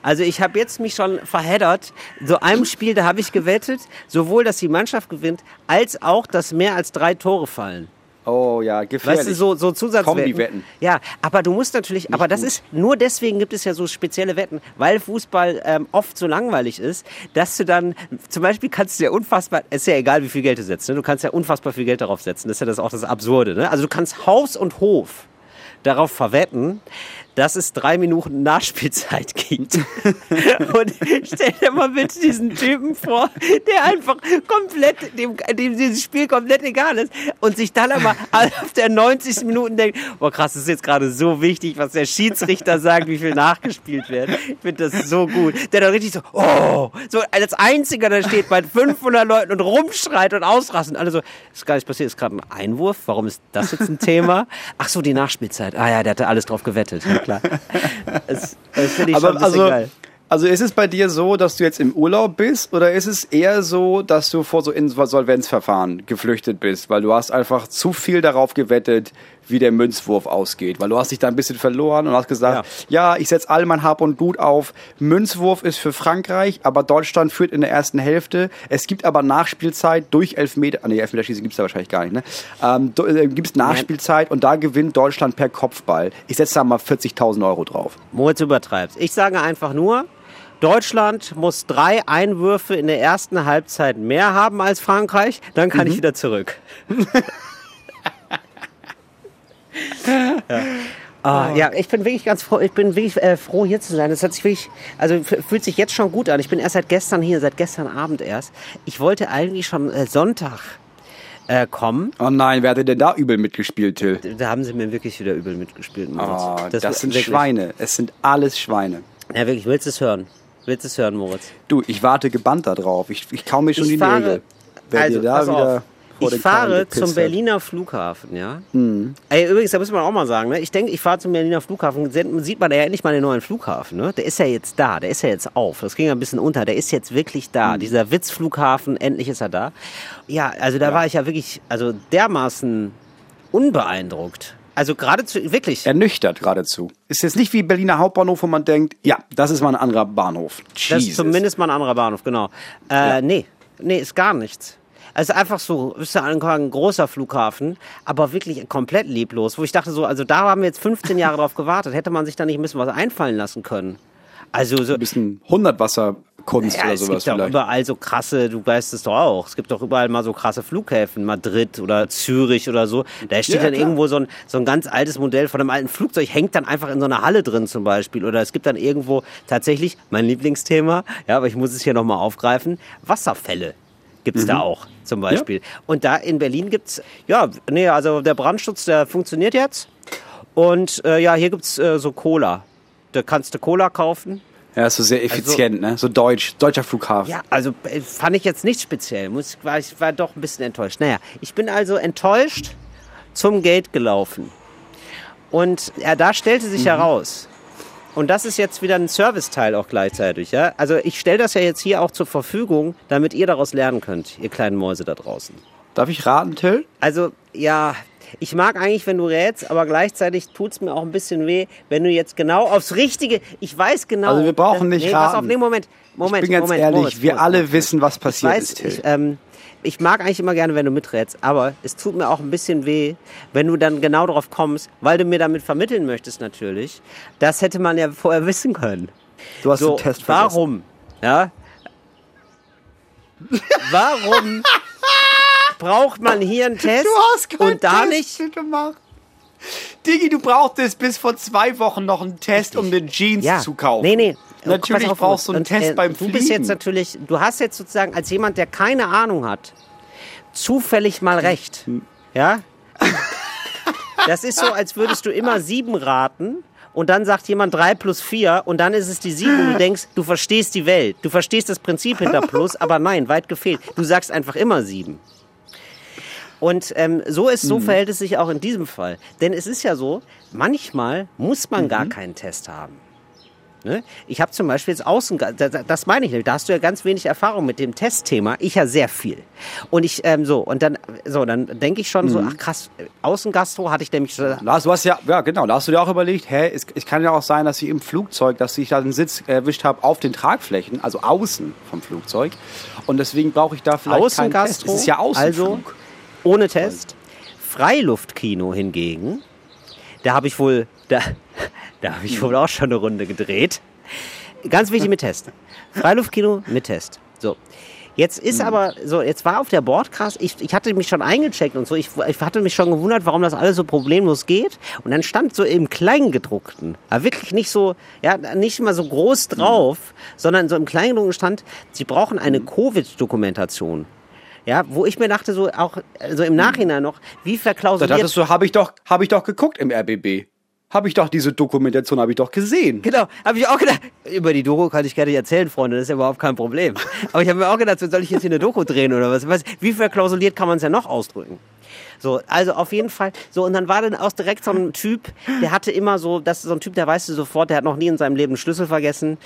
Also ich habe jetzt mich schon verheddert. So einem Spiel, da habe ich gewettet, sowohl, dass die Mannschaft gewinnt, als auch, dass mehr als drei Tore fallen. Oh ja, gefährlich. Weißt du, so, so Zusatzwetten. Wetten. Ja, aber du musst natürlich, Nicht aber das gut. ist, nur deswegen gibt es ja so spezielle Wetten, weil Fußball ähm, oft so langweilig ist, dass du dann, zum Beispiel kannst du ja unfassbar, ist ja egal, wie viel Geld du setzt, ne? du kannst ja unfassbar viel Geld darauf setzen, das ist ja das auch das Absurde. Ne? Also du kannst Haus und Hof darauf verwetten, dass es drei Minuten Nachspielzeit gibt. und stell dir mal bitte diesen Typen vor, der einfach komplett, dem, dem dieses Spiel komplett egal ist und sich dann aber auf der 90. Minuten denkt, boah krass, das ist jetzt gerade so wichtig, was der Schiedsrichter sagt, wie viel nachgespielt wird. Ich finde das so gut. Der dann richtig so, oh, so als einziger da steht bei 500 Leuten und rumschreit und ausrastet. Und alle so, ist gar nicht passiert, ist gerade ein Einwurf. Warum ist das jetzt ein Thema? Ach so, die Nachspielzeit. Ah ja, der hatte alles drauf gewettet klar. Das, das finde ich Aber, schon ein also, geil. Also ist es bei dir so, dass du jetzt im Urlaub bist oder ist es eher so, dass du vor so Insolvenzverfahren geflüchtet bist, weil du hast einfach zu viel darauf gewettet, wie der Münzwurf ausgeht, weil du hast dich da ein bisschen verloren und hast gesagt, ja, ja ich setze all mein Hab und Gut auf. Münzwurf ist für Frankreich, aber Deutschland führt in der ersten Hälfte. Es gibt aber Nachspielzeit durch Elfmeter, nee, Elfmeterschießen gibt es da wahrscheinlich gar nicht, ne? Ähm, äh, gibt es Nachspielzeit und da gewinnt Deutschland per Kopfball. Ich setze da mal 40.000 Euro drauf. Moritz übertreibt. Ich sage einfach nur, Deutschland muss drei Einwürfe in der ersten Halbzeit mehr haben als Frankreich, dann kann mhm. ich wieder zurück. ja. Ah, ja, ich bin wirklich ganz froh, ich bin wirklich äh, froh hier zu sein. Das hat sich wirklich, also fühlt sich jetzt schon gut an. Ich bin erst seit gestern hier, seit gestern Abend erst. Ich wollte eigentlich schon äh, Sonntag äh, kommen. Oh nein, wer hat denn da übel mitgespielt, Till? Da haben sie mir wirklich wieder übel mitgespielt. Oh, das, das sind wirklich. Schweine. Es sind alles Schweine. Ja, wirklich, willst du es hören? Willst du es hören, Moritz? Du, ich warte gebannt da drauf. Ich, ich kau mir schon ich die fahre, Nägel. Wenn also, da wieder ich fahre zum Berliner Flughafen, ja. Mhm. Ey, übrigens, da muss man auch mal sagen, ne? ich denke, ich fahre zum Berliner Flughafen, sieht man ja endlich mal den neuen Flughafen, ne? Der ist ja jetzt da, der ist ja jetzt auf. Das ging ja ein bisschen unter, der ist jetzt wirklich da. Mhm. Dieser Witzflughafen, endlich ist er da. Ja, also da ja. war ich ja wirklich, also dermaßen unbeeindruckt. Also geradezu, wirklich. Ernüchtert geradezu. Ist jetzt nicht wie Berliner Hauptbahnhof, wo man denkt, ja, das ist mal ein anderer Bahnhof. Jesus. Das ist zumindest mal ein anderer Bahnhof, genau. Äh, ja. Nee, nee, ist gar nichts. Also einfach so, ist ja ein großer Flughafen, aber wirklich komplett leblos. Wo ich dachte so, also da haben wir jetzt 15 Jahre drauf gewartet. Hätte man sich da nicht ein bisschen was einfallen lassen können? Also so ein bisschen Hundertwasserkunst ja, oder sowas. Es gibt doch überall so krasse, du weißt es doch auch, es gibt doch überall mal so krasse Flughäfen, Madrid oder Zürich oder so. Da steht ja, dann klar. irgendwo so ein, so ein ganz altes Modell von einem alten Flugzeug, hängt dann einfach in so einer Halle drin zum Beispiel. Oder es gibt dann irgendwo tatsächlich, mein Lieblingsthema, ja, aber ich muss es hier nochmal aufgreifen, Wasserfälle gibt es mhm. da auch zum Beispiel. Ja. Und da in Berlin gibt es, ja, nee, also der Brandschutz, der funktioniert jetzt. Und äh, ja, hier gibt es äh, so Cola. Da kannst du Cola kaufen. Ja, so sehr also effizient, also, ne? So deutsch, deutscher Flughafen. Ja, also äh, fand ich jetzt nicht speziell. Muss, war, ich war doch ein bisschen enttäuscht. Naja, ich bin also enttäuscht zum Gate gelaufen. Und ja, da stellte sich mhm. heraus, und das ist jetzt wieder ein Serviceteil auch gleichzeitig. Ja? Also ich stelle das ja jetzt hier auch zur Verfügung, damit ihr daraus lernen könnt, ihr kleinen Mäuse da draußen. Darf ich raten, Till? Also ja, ich mag eigentlich, wenn du rätst, aber gleichzeitig tut es mir auch ein bisschen weh, wenn du jetzt genau aufs Richtige, ich weiß genau. Also wir brauchen nicht nee, raten. Pass auf, nee, Moment, Moment, ich bin ganz Moment, ehrlich, Moment, wir alle wissen, was passiert ich weiß, ist, Till. Ich, ähm, ich mag eigentlich immer gerne, wenn du miträtst, aber es tut mir auch ein bisschen weh, wenn du dann genau darauf kommst, weil du mir damit vermitteln möchtest natürlich. Das hätte man ja vorher wissen können. Du hast so, den Test vergessen. Warum? Ja? Warum braucht man hier einen Test du hast und da Test nicht gemacht? Digi, du brauchtest bis vor zwei Wochen noch einen Test, um den Jeans ja. zu kaufen. Nee, nee, Natürlich auf, brauchst du einen und, Test äh, beim Fliegen. Du bist jetzt natürlich, du hast jetzt sozusagen als jemand, der keine Ahnung hat, zufällig mal recht. Ja? Das ist so, als würdest du immer sieben raten und dann sagt jemand drei plus vier und dann ist es die sieben und du denkst, du verstehst die Welt, du verstehst das Prinzip hinter plus, aber nein, weit gefehlt. Du sagst einfach immer sieben. Und ähm, so ist, so mhm. verhält es sich auch in diesem Fall. Denn es ist ja so, manchmal muss man mhm. gar keinen Test haben. Ne? Ich habe zum Beispiel jetzt Außen, das meine ich nicht, da hast du ja ganz wenig Erfahrung mit dem Testthema, ich ja sehr viel. Und ich, ähm, so, und dann, so, dann denke ich schon mhm. so, ach krass, Außengastro hatte ich nämlich so. Lars, du hast ja, ja genau, da hast du dir auch überlegt, hä, es, es kann ja auch sein, dass ich im Flugzeug, dass ich da einen Sitz erwischt habe auf den Tragflächen, also außen vom Flugzeug. Und deswegen brauche ich da vielleicht keinen Test. Es ist ja Außenflug. Also, ohne Test. Freiluftkino hingegen, da habe ich wohl, da, da habe ich wohl auch schon eine Runde gedreht. Ganz wichtig mit Test. Freiluftkino mit Test. So. Jetzt ist aber so, jetzt war auf der Bordcast, ich, ich hatte mich schon eingecheckt und so, ich, ich hatte mich schon gewundert, warum das alles so problemlos geht. Und dann stand so im Kleingedruckten, aber wirklich nicht so, ja, nicht immer so groß drauf, mhm. sondern so im Kleingedruckten stand, sie brauchen eine Covid-Dokumentation. Ja, wo ich mir dachte, so auch also im Nachhinein noch, wie verklausuliert. Da dachtest du, habe ich doch, habe ich doch geguckt im RBB. Habe ich doch diese Dokumentation habe ich doch gesehen. Genau, habe ich auch gedacht. Über die Doku kann ich gerne erzählen, Freunde, das ist ja überhaupt kein Problem. Aber ich habe mir auch gedacht, soll ich jetzt hier eine Doku drehen oder was? wie verklausuliert kann man es ja noch ausdrücken? So, also auf jeden Fall. So, und dann war dann auch direkt so ein Typ, der hatte immer so, das ist so ein Typ, der weißt du sofort, der hat noch nie in seinem Leben einen Schlüssel vergessen.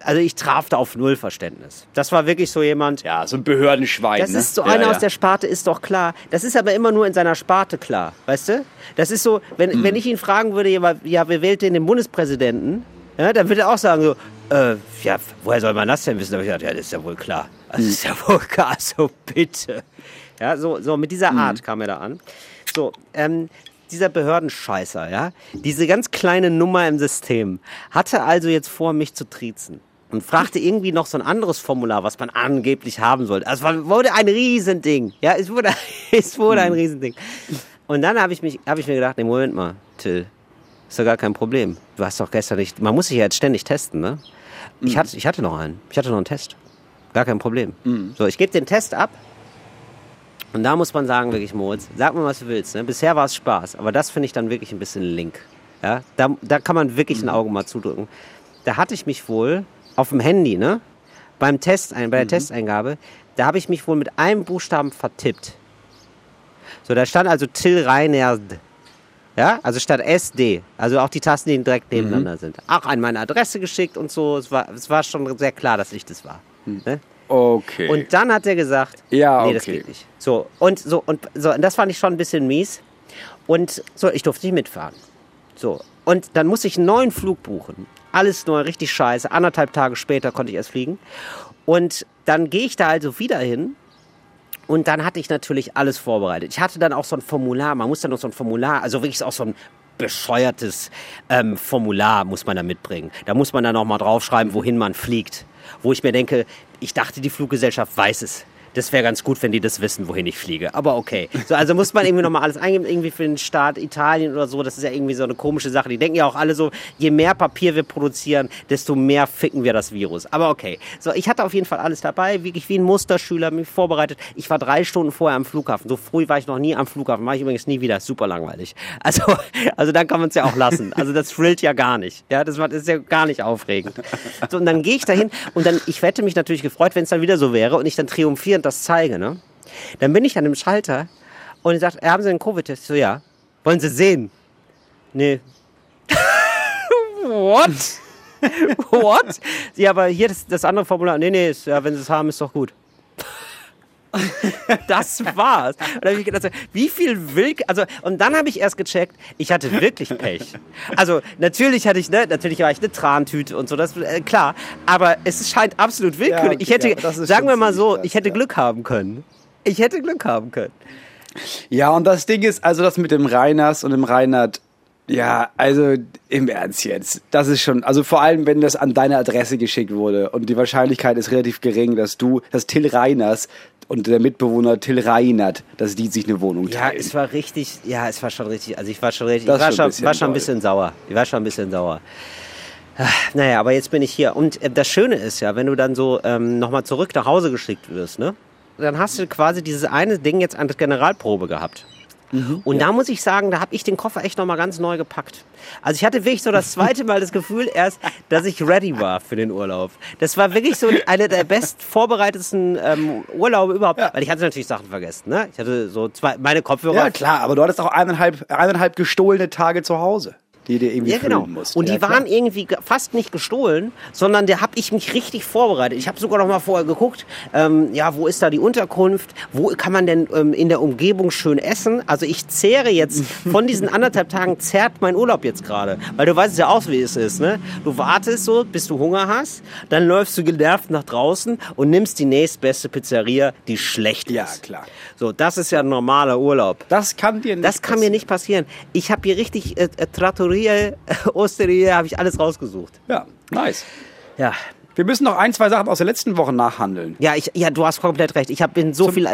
Also ich traf da auf null Verständnis. Das war wirklich so jemand. Ja, so ein Behördenschwein. Das ne? ist so ja, einer ja. aus der Sparte, ist doch klar. Das ist aber immer nur in seiner Sparte klar, weißt du? Das ist so, wenn, Hm. wenn ich ihn fragen würde, ja, wer wählt denn den Bundespräsidenten? Ja, dann würde er auch sagen so, äh, ja, woher soll man das denn wissen? Da hab ich gedacht, ja, das ist ja wohl klar. Das ist ja wohl klar, so bitte. Ja, so, so mit dieser Art kam er da an. So, ähm, dieser Behördenscheißer, ja, diese ganz kleine Nummer im System, hatte also jetzt vor, mich zu triezen. Und fragte irgendwie noch so ein anderes Formular, was man angeblich haben sollte. Also es wurde ein Riesending. Ja, es wurde, es wurde ein Riesending. Und dann habe ich, mich- hab ich mir gedacht, nee, Moment mal, Till, ist doch gar kein Problem. Du hast doch gestern nicht, man muss sich ja jetzt ständig testen, ne? Ich, hatte, ich hatte noch einen. Ich hatte noch einen Test. Gar kein Problem. So, ich gebe den Test ab. Und da muss man sagen, wirklich, Moritz, sag mir, was du willst. Ne? Bisher war es Spaß, aber das finde ich dann wirklich ein bisschen link. Ja? Da, da kann man wirklich ein Auge mal zudrücken. Da hatte ich mich wohl auf dem Handy, ne? Beim Test, bei der Testeingabe, da habe ich mich wohl mit einem Buchstaben vertippt. So, da stand also Till Reinerd. Ja, also statt SD. Also auch die Tasten, die direkt nebeneinander sind. Auch an meine Adresse geschickt und so. Es war, es war schon sehr klar, dass ich das war. Ne? Okay. Und dann hat er gesagt, Ja, nee, das okay. geht nicht. So, und so, und so, und das fand ich schon ein bisschen mies. Und so, ich durfte nicht mitfahren. So. Und dann muss ich einen neuen Flug buchen. Alles neu, richtig scheiße. Anderthalb Tage später konnte ich erst fliegen. Und dann gehe ich da also wieder hin. Und dann hatte ich natürlich alles vorbereitet. Ich hatte dann auch so ein Formular. Man muss dann noch so ein Formular, also wirklich auch so ein bescheuertes ähm, Formular muss man da mitbringen. Da muss man dann noch mal draufschreiben, wohin man fliegt. Wo ich mir denke, ich dachte, die Fluggesellschaft weiß es. Das wäre ganz gut, wenn die das wissen, wohin ich fliege. Aber okay. So, also muss man irgendwie nochmal alles eingeben, irgendwie für den Staat Italien oder so. Das ist ja irgendwie so eine komische Sache. Die denken ja auch alle so, je mehr Papier wir produzieren, desto mehr ficken wir das Virus. Aber okay. So, ich hatte auf jeden Fall alles dabei, wirklich wie ein Musterschüler, mich vorbereitet. Ich war drei Stunden vorher am Flughafen. So früh war ich noch nie am Flughafen. Mache ich übrigens nie wieder. Super langweilig. Also, also dann kann man es ja auch lassen. Also das thrillt ja gar nicht. Ja, das ist ja gar nicht aufregend. So, und dann gehe ich dahin und dann, ich hätte mich natürlich gefreut, wenn es dann wieder so wäre und ich dann triumphierend das zeige, ne? Dann bin ich an dem Schalter und er sagt, haben Sie einen Covid-Test? So, ja. Wollen Sie sehen? Nee. What? What? Ja, aber hier das, das andere Formular. Nee, nee, ist, ja, wenn Sie es haben, ist doch gut. Das war's. Und da habe ich gedacht, so, wie viel will, also, und dann habe ich erst gecheckt, ich hatte wirklich Pech. Also, natürlich hatte ich, ne, natürlich war ich eine Trantüte und so, das, äh, klar. Aber es scheint absolut willkürlich. okay, ich hätte, ja, sagen wir mal so, ich hätte ja. Glück haben können. Ich hätte Glück haben können. Ja, und das Ding ist, also das mit dem Reiners und dem Reinhard, ja, also im Ernst jetzt. Das ist schon, also vor allem, wenn das an deine Adresse geschickt wurde und die Wahrscheinlichkeit ist relativ gering, dass du, dass Till Reiners und der Mitbewohner Till Reinert, dass die sich eine Wohnung Ja, teilen. es war richtig, ja, es war schon richtig, also ich war schon richtig, Das ich war schon war schon ein bisschen sauer. Ich war schon ein bisschen sauer. Ah, Naja, aber jetzt bin ich hier. Und äh, das Schöne ist ja, wenn du dann so ähm, nochmal zurück nach Hause geschickt wirst, ne? Dann hast du quasi dieses eine Ding jetzt an der Generalprobe gehabt. Und da muss ich sagen, da habe ich den Koffer echt nochmal ganz neu gepackt. Also ich hatte wirklich so das zweite Mal das Gefühl erst, dass ich ready war für den Urlaub. Das war wirklich so eine der best vorbereitetsten ähm, Urlaube überhaupt. Weil ich hatte natürlich Sachen vergessen. Ne? Ich hatte so zwei, meine Kopfhörer ja, klar, aber du hattest auch eineinhalb, eineinhalb gestohlene Tage zu Hause, die dir irgendwie Ja, genau. füllen musst. Und ja, die klar. waren irgendwie ge- fast nicht gestohlen, sondern da habe ich mich richtig vorbereitet. Ich habe sogar noch mal vorher geguckt, ähm, ja, wo ist da die Unterkunft? Wo kann man denn ähm, in der Umgebung schön essen? Also ich zehre jetzt von diesen anderthalb Tagen zerrt mein Urlaub jetzt gerade, weil du weißt ja auch, wie es ist, ne? Du wartest so, bis du Hunger hast, dann läufst du genervt nach draußen und nimmst die nächstbeste Pizzeria, die schlecht Ja, ist. klar. So, das ist ja ein normaler Urlaub. Das kann dir nicht Das kann mir nicht passieren. Ich habe hier richtig äh, äh, Trattoria, Osteria, habe ich alles rausgesucht. Ja, nice. Ja. Wir müssen noch ein, zwei Sachen aus der letzten Woche nachhandeln. Ja, ich, ja, du hast komplett recht. Ich hab, bin so Zum- viel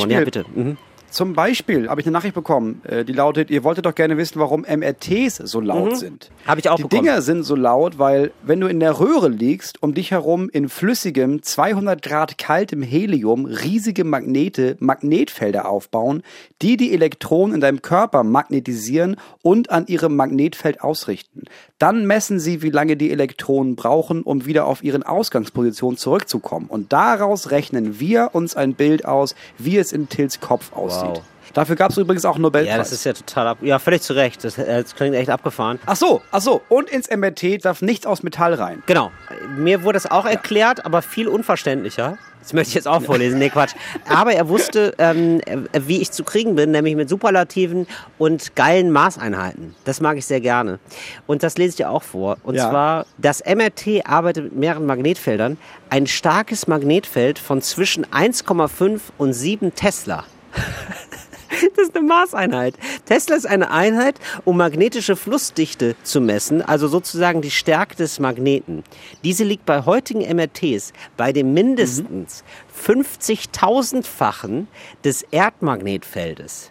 worden. Ja, bitte. Mhm. Zum Beispiel habe ich eine Nachricht bekommen, äh, die lautet, ihr wolltet doch gerne wissen, warum MRTs so laut mhm. sind. Habe ich auch die bekommen. Die Dinger sind so laut, weil wenn du in der Röhre liegst, um dich herum in flüssigem, 200 Grad kaltem Helium riesige Magnete, Magnetfelder aufbauen, die die Elektronen in deinem Körper magnetisieren und an ihrem Magnetfeld ausrichten. Dann messen sie, wie lange die Elektronen brauchen, um wieder auf ihren Ausgangspositionen zurückzukommen. Und daraus rechnen wir uns ein Bild aus, wie es in Tills Kopf aussieht. Wow. Dafür gab es übrigens auch einen Nobelpreis. Ja, das ist ja total ab. Ja, völlig zu Recht. Das, äh, das, klingt echt abgefahren. Ach so, ach so. Und ins MRT darf nichts aus Metall rein. Genau. Mir wurde das auch ja. erklärt, aber viel unverständlicher. Das möchte ich jetzt auch vorlesen. Nee, Quatsch. Aber er wusste, ähm, wie ich zu kriegen bin, nämlich mit Superlativen und geilen Maßeinheiten. Das mag ich sehr gerne. Und das lese ich dir auch vor. Und ja. zwar, das MRT arbeitet mit mehreren Magnetfeldern. Ein starkes Magnetfeld von zwischen 1,5 und 7 Tesla. Das ist eine Maßeinheit. Tesla ist eine Einheit, um magnetische Flussdichte zu messen, also sozusagen die Stärke des Magneten. Diese liegt bei heutigen MRTs bei dem mindestens mhm. 50.000-fachen des Erdmagnetfeldes.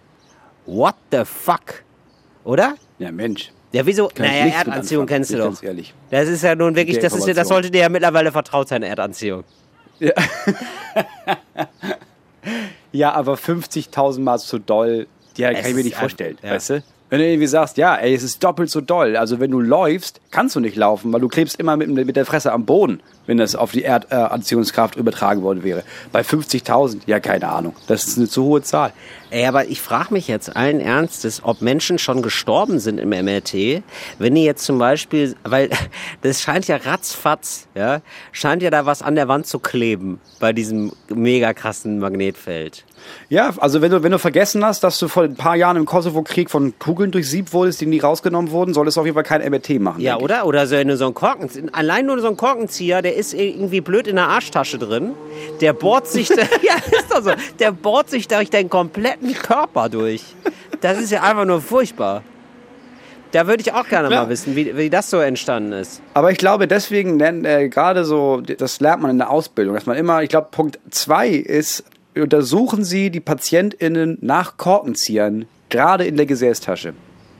What the fuck? Oder? Ja, Mensch. Ja, wieso? Kann naja, Erdanziehung kennst du doch. Ganz ehrlich. Das ist ja nun wirklich, das, ist, das sollte dir ja mittlerweile vertraut sein, Erdanziehung. Ja. Ja, aber 50.000 Mal zu doll, ja, kann ich mir nicht vorstellen, ja. weißt du? Wenn du irgendwie sagst, ja, ey, es ist doppelt so doll. Also wenn du läufst, kannst du nicht laufen, weil du klebst immer mit, mit der Fresse am Boden, wenn das auf die Erdanziehungskraft übertragen worden wäre. Bei 50.000, ja, keine Ahnung. Das ist eine zu hohe Zahl. Ey, aber ich frage mich jetzt allen Ernstes, ob Menschen schon gestorben sind im MRT, wenn die jetzt zum Beispiel, weil das scheint ja ratzfatz, ja, scheint ja da was an der Wand zu kleben bei diesem mega krassen Magnetfeld. Ja, also wenn du, wenn du vergessen hast, dass du vor ein paar Jahren im Kosovo-Krieg von Kugeln durchsiebt wurdest, die nie rausgenommen wurden, solltest du auf jeden Fall kein MRT machen. Ja, oder? Oder so, so ein Korken, allein nur so ein Korkenzieher, der ist irgendwie blöd in der Arschtasche drin. Der bohrt sich, da, ja, ist doch so, der bohrt sich durch deinen kompletten Körper durch. Das ist ja einfach nur furchtbar. Da würde ich auch gerne ja. mal wissen, wie, wie das so entstanden ist. Aber ich glaube, deswegen äh, gerade so, das lernt man in der Ausbildung, dass man immer, ich glaube, Punkt zwei ist, untersuchen Sie die PatientInnen nach Korkenziehern, gerade in der Gesäßtasche.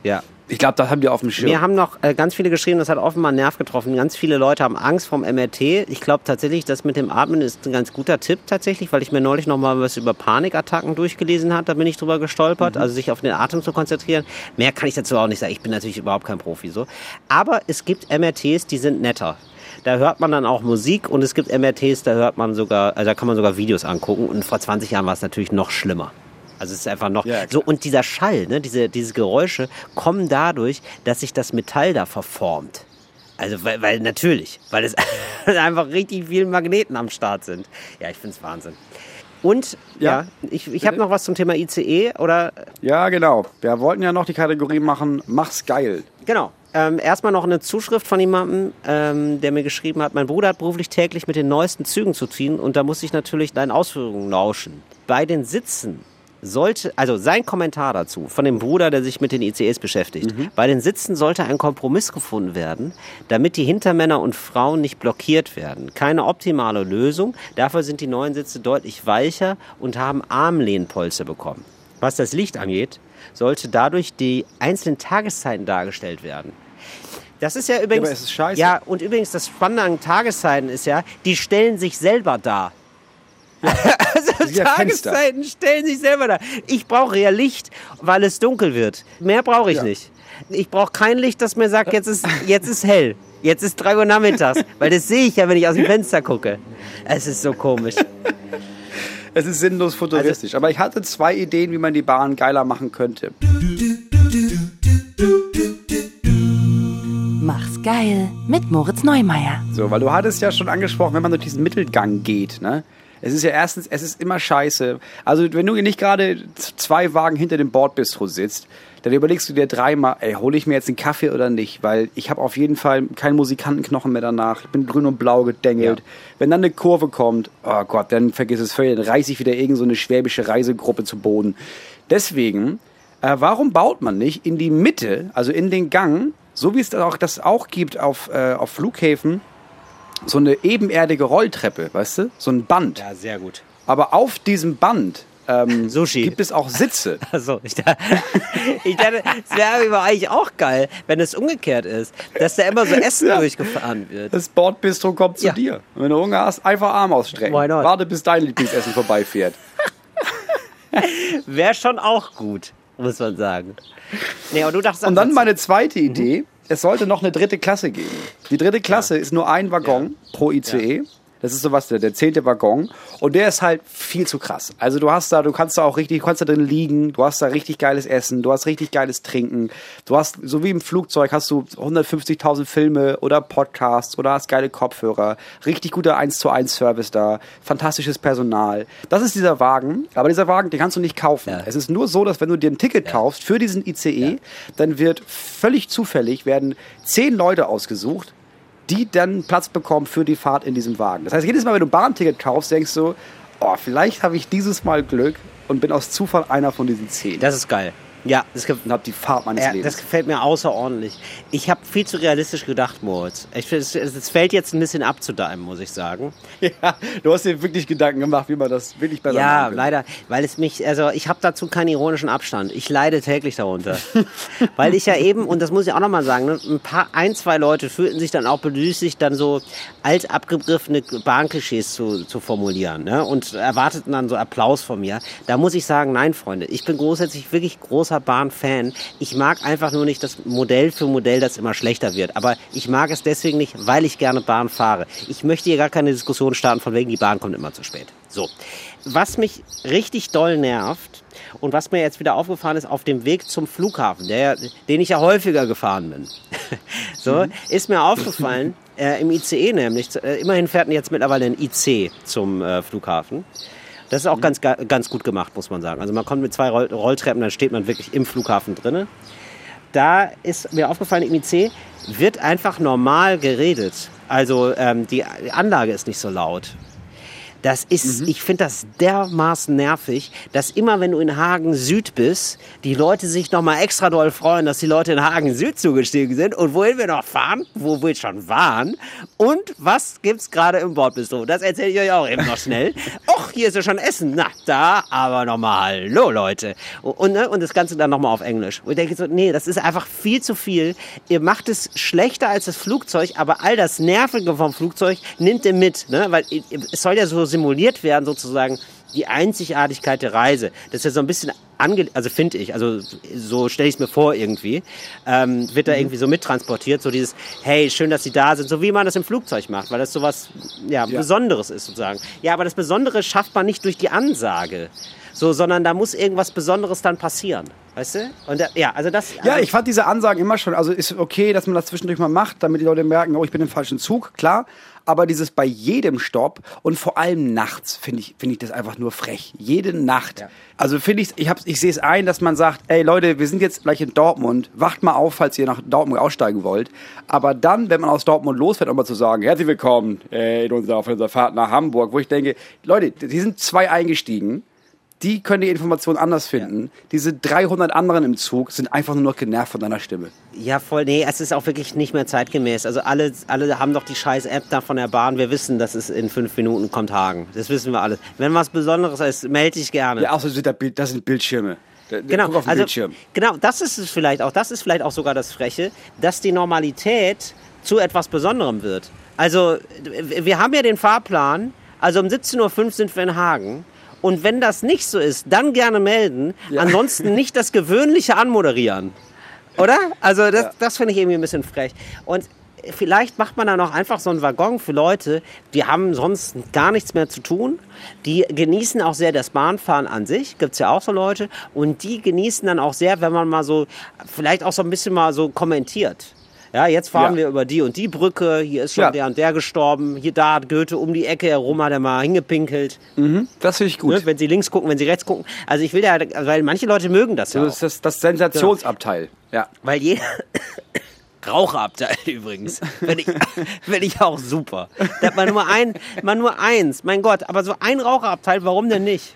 Ja. Ich glaube, das haben die auf dem Schirm. Wir haben noch äh, ganz viele geschrieben, das hat offenbar einen Nerv getroffen. Ganz viele Leute haben Angst vom MRT. Ich glaube tatsächlich, das mit dem Atmen ist ein ganz guter Tipp tatsächlich, weil ich mir neulich noch mal was über Panikattacken durchgelesen habe. Da bin ich drüber gestolpert. Mhm. Also sich auf den Atem zu konzentrieren. Mehr kann ich dazu auch nicht sagen. Ich bin natürlich überhaupt kein Profi so. Aber es gibt MRTs, die sind netter da hört man dann auch Musik und es gibt MRTs, da hört man sogar, also da kann man sogar Videos angucken und vor 20 Jahren war es natürlich noch schlimmer. Also es ist einfach noch ja, so und dieser Schall, ne, diese diese Geräusche kommen dadurch, dass sich das Metall da verformt. Also weil, weil natürlich, weil es einfach richtig viele Magneten am Start sind. Ja, ich finde es Wahnsinn. Und ja, ja ich, ich habe noch was zum Thema ICE oder? Ja, genau. Wir wollten ja noch die Kategorie machen, mach's geil. Genau. Ähm, erstmal noch eine Zuschrift von jemandem, ähm, der mir geschrieben hat, mein Bruder hat beruflich täglich mit den neuesten Zügen zu ziehen und da muss ich natürlich deinen Ausführungen lauschen. Bei den Sitzen sollte, also sein Kommentar dazu von dem Bruder, der sich mit den ICEs beschäftigt. Mhm. Bei den Sitzen sollte ein Kompromiss gefunden werden, damit die Hintermänner und Frauen nicht blockiert werden. Keine optimale Lösung. Dafür sind die neuen Sitze deutlich weicher und haben Armlehnpolster bekommen. Was das Licht angeht, sollte dadurch die einzelnen Tageszeiten dargestellt werden. Das ist ja übrigens. Ja, aber es ist scheiße. Ja, und übrigens das Spannende an Tageszeiten ist ja, die stellen sich selber dar. Ja. also Tageszeiten stellen sich selber dar. Ich brauche ja Licht, weil es dunkel wird. Mehr brauche ich ja. nicht. Ich brauche kein Licht, das mir sagt, jetzt ist, jetzt ist hell. Jetzt ist 3 Uhr nachmittags. Weil das sehe ich ja, wenn ich aus dem Fenster gucke. Es ist so komisch. Es ist sinnlos futuristisch. Also, aber ich hatte zwei Ideen, wie man die Bahn geiler machen könnte. Mach's geil mit Moritz Neumeier. So, weil du hattest ja schon angesprochen, wenn man durch diesen Mittelgang geht, ne? Es ist ja erstens, es ist immer scheiße. Also, wenn du nicht gerade zwei Wagen hinter dem Bordbistro sitzt, dann überlegst du dir dreimal, ey, hole ich mir jetzt einen Kaffee oder nicht? Weil ich habe auf jeden Fall keinen Musikantenknochen mehr danach. Ich bin grün und blau gedengelt. Ja. Wenn dann eine Kurve kommt, oh Gott, dann vergiss es völlig. Dann reiße ich wieder irgendeine so schwäbische Reisegruppe zu Boden. Deswegen, äh, warum baut man nicht in die Mitte, also in den Gang, so wie es das auch, das auch gibt auf, äh, auf Flughäfen, so eine ebenerdige Rolltreppe, weißt du? So ein Band. Ja, sehr gut. Aber auf diesem Band ähm, Sushi. gibt es auch Sitze. Achso, ich dachte, ich dachte es wäre eigentlich auch geil, wenn es umgekehrt ist, dass da immer so Essen ja. durchgefahren wird. Das Bordbistro kommt zu ja. dir. wenn du Hunger hast, einfach Arm ausstrecken. Warte, bis dein Lieblingsessen vorbeifährt. wäre schon auch gut, muss man sagen. Nee, dachtest Und dann meine zweite Idee. Mhm. Es sollte noch eine dritte Klasse geben. Die dritte Klasse ja. ist nur ein Waggon pro ICE. Das ist sowas, der, der zehnte Waggon. Und der ist halt viel zu krass. Also du hast da, du kannst da auch richtig, du kannst da drin liegen, du hast da richtig geiles Essen, du hast richtig geiles Trinken. Du hast, so wie im Flugzeug, hast du 150.000 Filme oder Podcasts oder hast geile Kopfhörer, richtig guter 1 zu 1 Service da, fantastisches Personal. Das ist dieser Wagen, aber dieser Wagen, den kannst du nicht kaufen. Ja. Es ist nur so, dass wenn du dir ein Ticket ja. kaufst für diesen ICE, ja. dann wird völlig zufällig werden zehn Leute ausgesucht, die dann Platz bekommen für die Fahrt in diesem Wagen. Das heißt, jedes Mal, wenn du ein Bahnticket kaufst, denkst du, oh, vielleicht habe ich dieses Mal Glück und bin aus Zufall einer von diesen zehn. Das ist geil. Ja, das habe die Fahrt meines ja, Lebens. Das gefällt mir außerordentlich. Ich habe viel zu realistisch gedacht, Moritz. Ich, es, es fällt jetzt ein bisschen ab zu deinem, muss ich sagen. Ja, du hast dir wirklich Gedanken gemacht, wie man das wirklich besser Ja, kann. leider, weil es mich, also ich habe dazu keinen ironischen Abstand. Ich leide täglich darunter. weil ich ja eben, und das muss ich auch nochmal sagen, ne, ein paar, ein, zwei Leute fühlten sich dann auch bedürftig, dann so alt abgegriffene Bahnklischees zu, zu formulieren ne? und erwarteten dann so Applaus von mir. Da muss ich sagen, nein, Freunde, ich bin grundsätzlich wirklich großer großer Bahn-Fan. Ich mag einfach nur nicht das Modell für Modell, das immer schlechter wird. Aber ich mag es deswegen nicht, weil ich gerne Bahn fahre. Ich möchte hier gar keine Diskussion starten, von wegen die Bahn kommt immer zu spät. So. Was mich richtig doll nervt und was mir jetzt wieder aufgefallen ist auf dem Weg zum Flughafen, der, den ich ja häufiger gefahren bin, so, mhm. ist mir aufgefallen, äh, im ICE nämlich, äh, immerhin fährt jetzt mittlerweile ein IC zum äh, Flughafen. Das ist auch ganz, ganz gut gemacht, muss man sagen. Also man kommt mit zwei Rolltreppen, dann steht man wirklich im Flughafen drinne. Da ist mir aufgefallen, im IC wird einfach normal geredet. Also ähm, die Anlage ist nicht so laut. Das ist, mhm. ich finde das dermaßen nervig, dass immer wenn du in Hagen Süd bist, die Leute sich nochmal extra doll freuen, dass die Leute in Hagen Süd zugestiegen sind und wohin wir noch fahren, wo wir schon waren und was gibt's gerade im Bordbistro. Das erzähle ich euch auch eben noch schnell. Och, hier ist ja schon Essen. Na, da, aber nochmal hallo Leute. Und, ne, und das Ganze dann nochmal auf Englisch. Und ich denke so, nee, das ist einfach viel zu viel. Ihr macht es schlechter als das Flugzeug, aber all das Nervige vom Flugzeug nimmt ihr mit, ne? weil es soll ja so simuliert werden, sozusagen die Einzigartigkeit der Reise. Das ist ja so ein bisschen ange, also finde ich, also so stelle ich es mir vor irgendwie, ähm, wird da mhm. irgendwie so mittransportiert, so dieses, hey, schön, dass Sie da sind, so wie man das im Flugzeug macht, weil das so was ja, ja. Besonderes ist sozusagen. Ja, aber das Besondere schafft man nicht durch die Ansage, so, sondern da muss irgendwas Besonderes dann passieren. Weißt du? Und ja, also das. Ja, ich fand diese Ansagen immer schon, also ist okay, dass man das zwischendurch mal macht, damit die Leute merken, oh, ich bin im falschen Zug, klar aber dieses bei jedem Stopp und vor allem nachts finde ich, finde ich das einfach nur frech. Jede Nacht. Ja. Also finde ich, ich, ich sehe es ein, dass man sagt, ey Leute, wir sind jetzt gleich in Dortmund, wacht mal auf, falls ihr nach Dortmund aussteigen wollt. Aber dann, wenn man aus Dortmund losfährt, um mal zu sagen, herzlich willkommen äh, in unserer, auf unserer Fahrt nach Hamburg, wo ich denke, Leute, die sind zwei eingestiegen die können die Information anders finden. Ja. Diese 300 anderen im Zug sind einfach nur noch genervt von deiner Stimme. Ja, voll. Nee, es ist auch wirklich nicht mehr zeitgemäß. Also alle, alle haben doch die scheiß App da von der Bahn. Wir wissen, dass es in fünf Minuten kommt Hagen. Das wissen wir alle. Wenn was Besonderes ist, melde dich gerne. Ja, außer das sind Bildschirme. genau, also, Bildschirm. genau, das ist es vielleicht auch. Das ist vielleicht auch sogar das Freche, dass die Normalität zu etwas Besonderem wird. Also, wir haben ja den Fahrplan. Also um 17.05 Uhr sind wir in Hagen. Und wenn das nicht so ist, dann gerne melden. Ja. Ansonsten nicht das Gewöhnliche anmoderieren. Oder? Also das, ja. das finde ich irgendwie ein bisschen frech. Und vielleicht macht man dann auch einfach so einen Waggon für Leute, die haben sonst gar nichts mehr zu tun. Die genießen auch sehr das Bahnfahren an sich, gibt es ja auch so Leute. Und die genießen dann auch sehr, wenn man mal so, vielleicht auch so ein bisschen mal so kommentiert. Ja, jetzt fahren ja. wir über die und die Brücke. Hier ist schon ja. der und der gestorben. Hier da hat Goethe um die Ecke herum hat er mal hingepinkelt. Mhm, das finde ich gut. Ne? Wenn sie links gucken, wenn sie rechts gucken. Also ich will ja, weil manche Leute mögen das ja. Das ist das, das Sensationsabteil. Genau. Ja. Weil jeder. Raucherabteil übrigens. Finde ich, find ich auch super. Da hat man nur ein, man nur eins. Mein Gott, aber so ein Raucherabteil, warum denn nicht?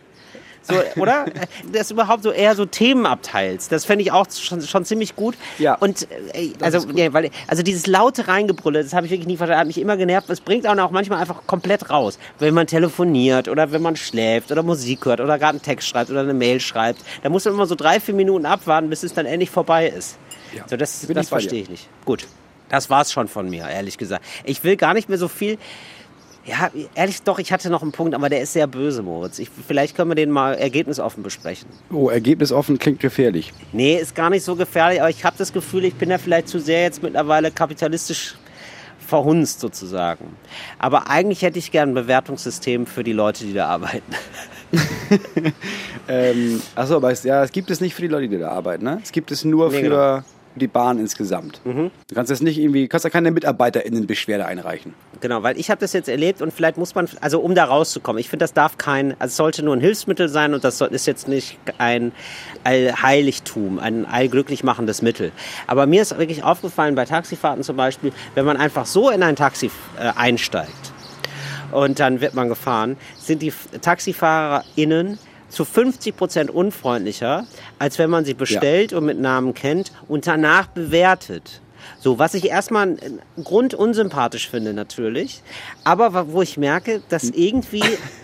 So, oder? Das überhaupt so eher so Themen abteilst. Das fände ich auch schon, schon ziemlich gut. Ja. Und äh, also, ja, weil, also dieses laute Reingebrülle, das habe ich wirklich nie verstanden, hat mich immer genervt. Es bringt auch, auch manchmal einfach komplett raus. Wenn man telefoniert oder wenn man schläft oder Musik hört oder gerade einen Text schreibt oder eine Mail schreibt, da muss man immer so drei, vier Minuten abwarten, bis es dann endlich vorbei ist. Ja. So, das Bin das verstehe ich nicht. Gut. Das war's schon von mir, ehrlich gesagt. Ich will gar nicht mehr so viel. Ja, ehrlich, doch, ich hatte noch einen Punkt, aber der ist sehr böse, Moritz. Ich, vielleicht können wir den mal ergebnisoffen besprechen. Oh, Ergebnisoffen klingt gefährlich. Nee, ist gar nicht so gefährlich, aber ich habe das Gefühl, ich bin da vielleicht zu sehr jetzt mittlerweile kapitalistisch verhunzt sozusagen. Aber eigentlich hätte ich gern ein Bewertungssystem für die Leute, die da arbeiten. Ähm, achso, aber es, ja, es gibt es nicht für die Leute, die da arbeiten, ne? Es gibt es nur Nee, für genau. Die Bahn insgesamt. Du kannst jetzt nicht irgendwie, kannst ja keine MitarbeiterInnen-Beschwerde einreichen. Genau, weil ich habe das jetzt erlebt und vielleicht muss man, also um da rauszukommen, ich finde, das darf kein, also es sollte nur ein Hilfsmittel sein und das ist jetzt nicht ein Allheiligtum, ein allglücklich machendes Mittel. Aber mir ist wirklich aufgefallen bei Taxifahrten zum Beispiel, wenn man einfach so in ein Taxi äh, einsteigt und dann wird man gefahren, sind die TaxifahrerInnen zu 50 Prozent unfreundlicher, als wenn man sie bestellt und mit Namen kennt und danach bewertet. So, was ich erstmal äh, grundunsympathisch finde natürlich, aber wo ich merke, dass irgendwie,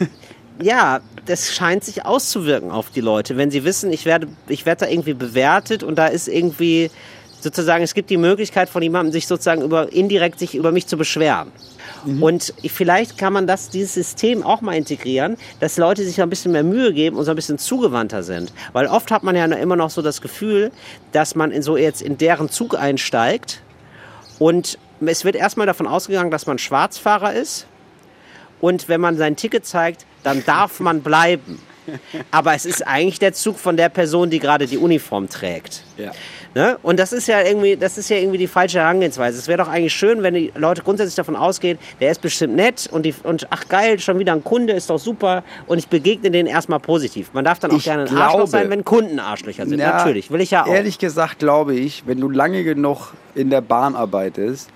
ja, das scheint sich auszuwirken auf die Leute, wenn sie wissen, ich werde, ich werde da irgendwie bewertet und da ist irgendwie sozusagen, es gibt die Möglichkeit von jemandem, sich sozusagen über, indirekt sich über mich zu beschweren. Und vielleicht kann man das, dieses System auch mal integrieren, dass Leute sich ein bisschen mehr Mühe geben und so ein bisschen zugewandter sind. Weil oft hat man ja immer noch so das Gefühl, dass man in so jetzt in deren Zug einsteigt und es wird erstmal davon ausgegangen, dass man Schwarzfahrer ist. Und wenn man sein Ticket zeigt, dann darf man bleiben. Aber es ist eigentlich der Zug von der Person, die gerade die Uniform trägt. Ja. Ne? Und das ist ja irgendwie, das ist ja irgendwie die falsche Herangehensweise. Es wäre doch eigentlich schön, wenn die Leute grundsätzlich davon ausgehen, der ist bestimmt nett und, die, und ach geil, schon wieder ein Kunde, ist doch super. Und ich begegne denen erstmal positiv. Man darf dann auch Ich gerne ein Arschloch glaube- sein, wenn Kunden Arschlöcher sind. Ja, Natürlich, will ich ja auch. Ehrlich gesagt glaube ich, wenn du lange genug in der Bahn arbeitest,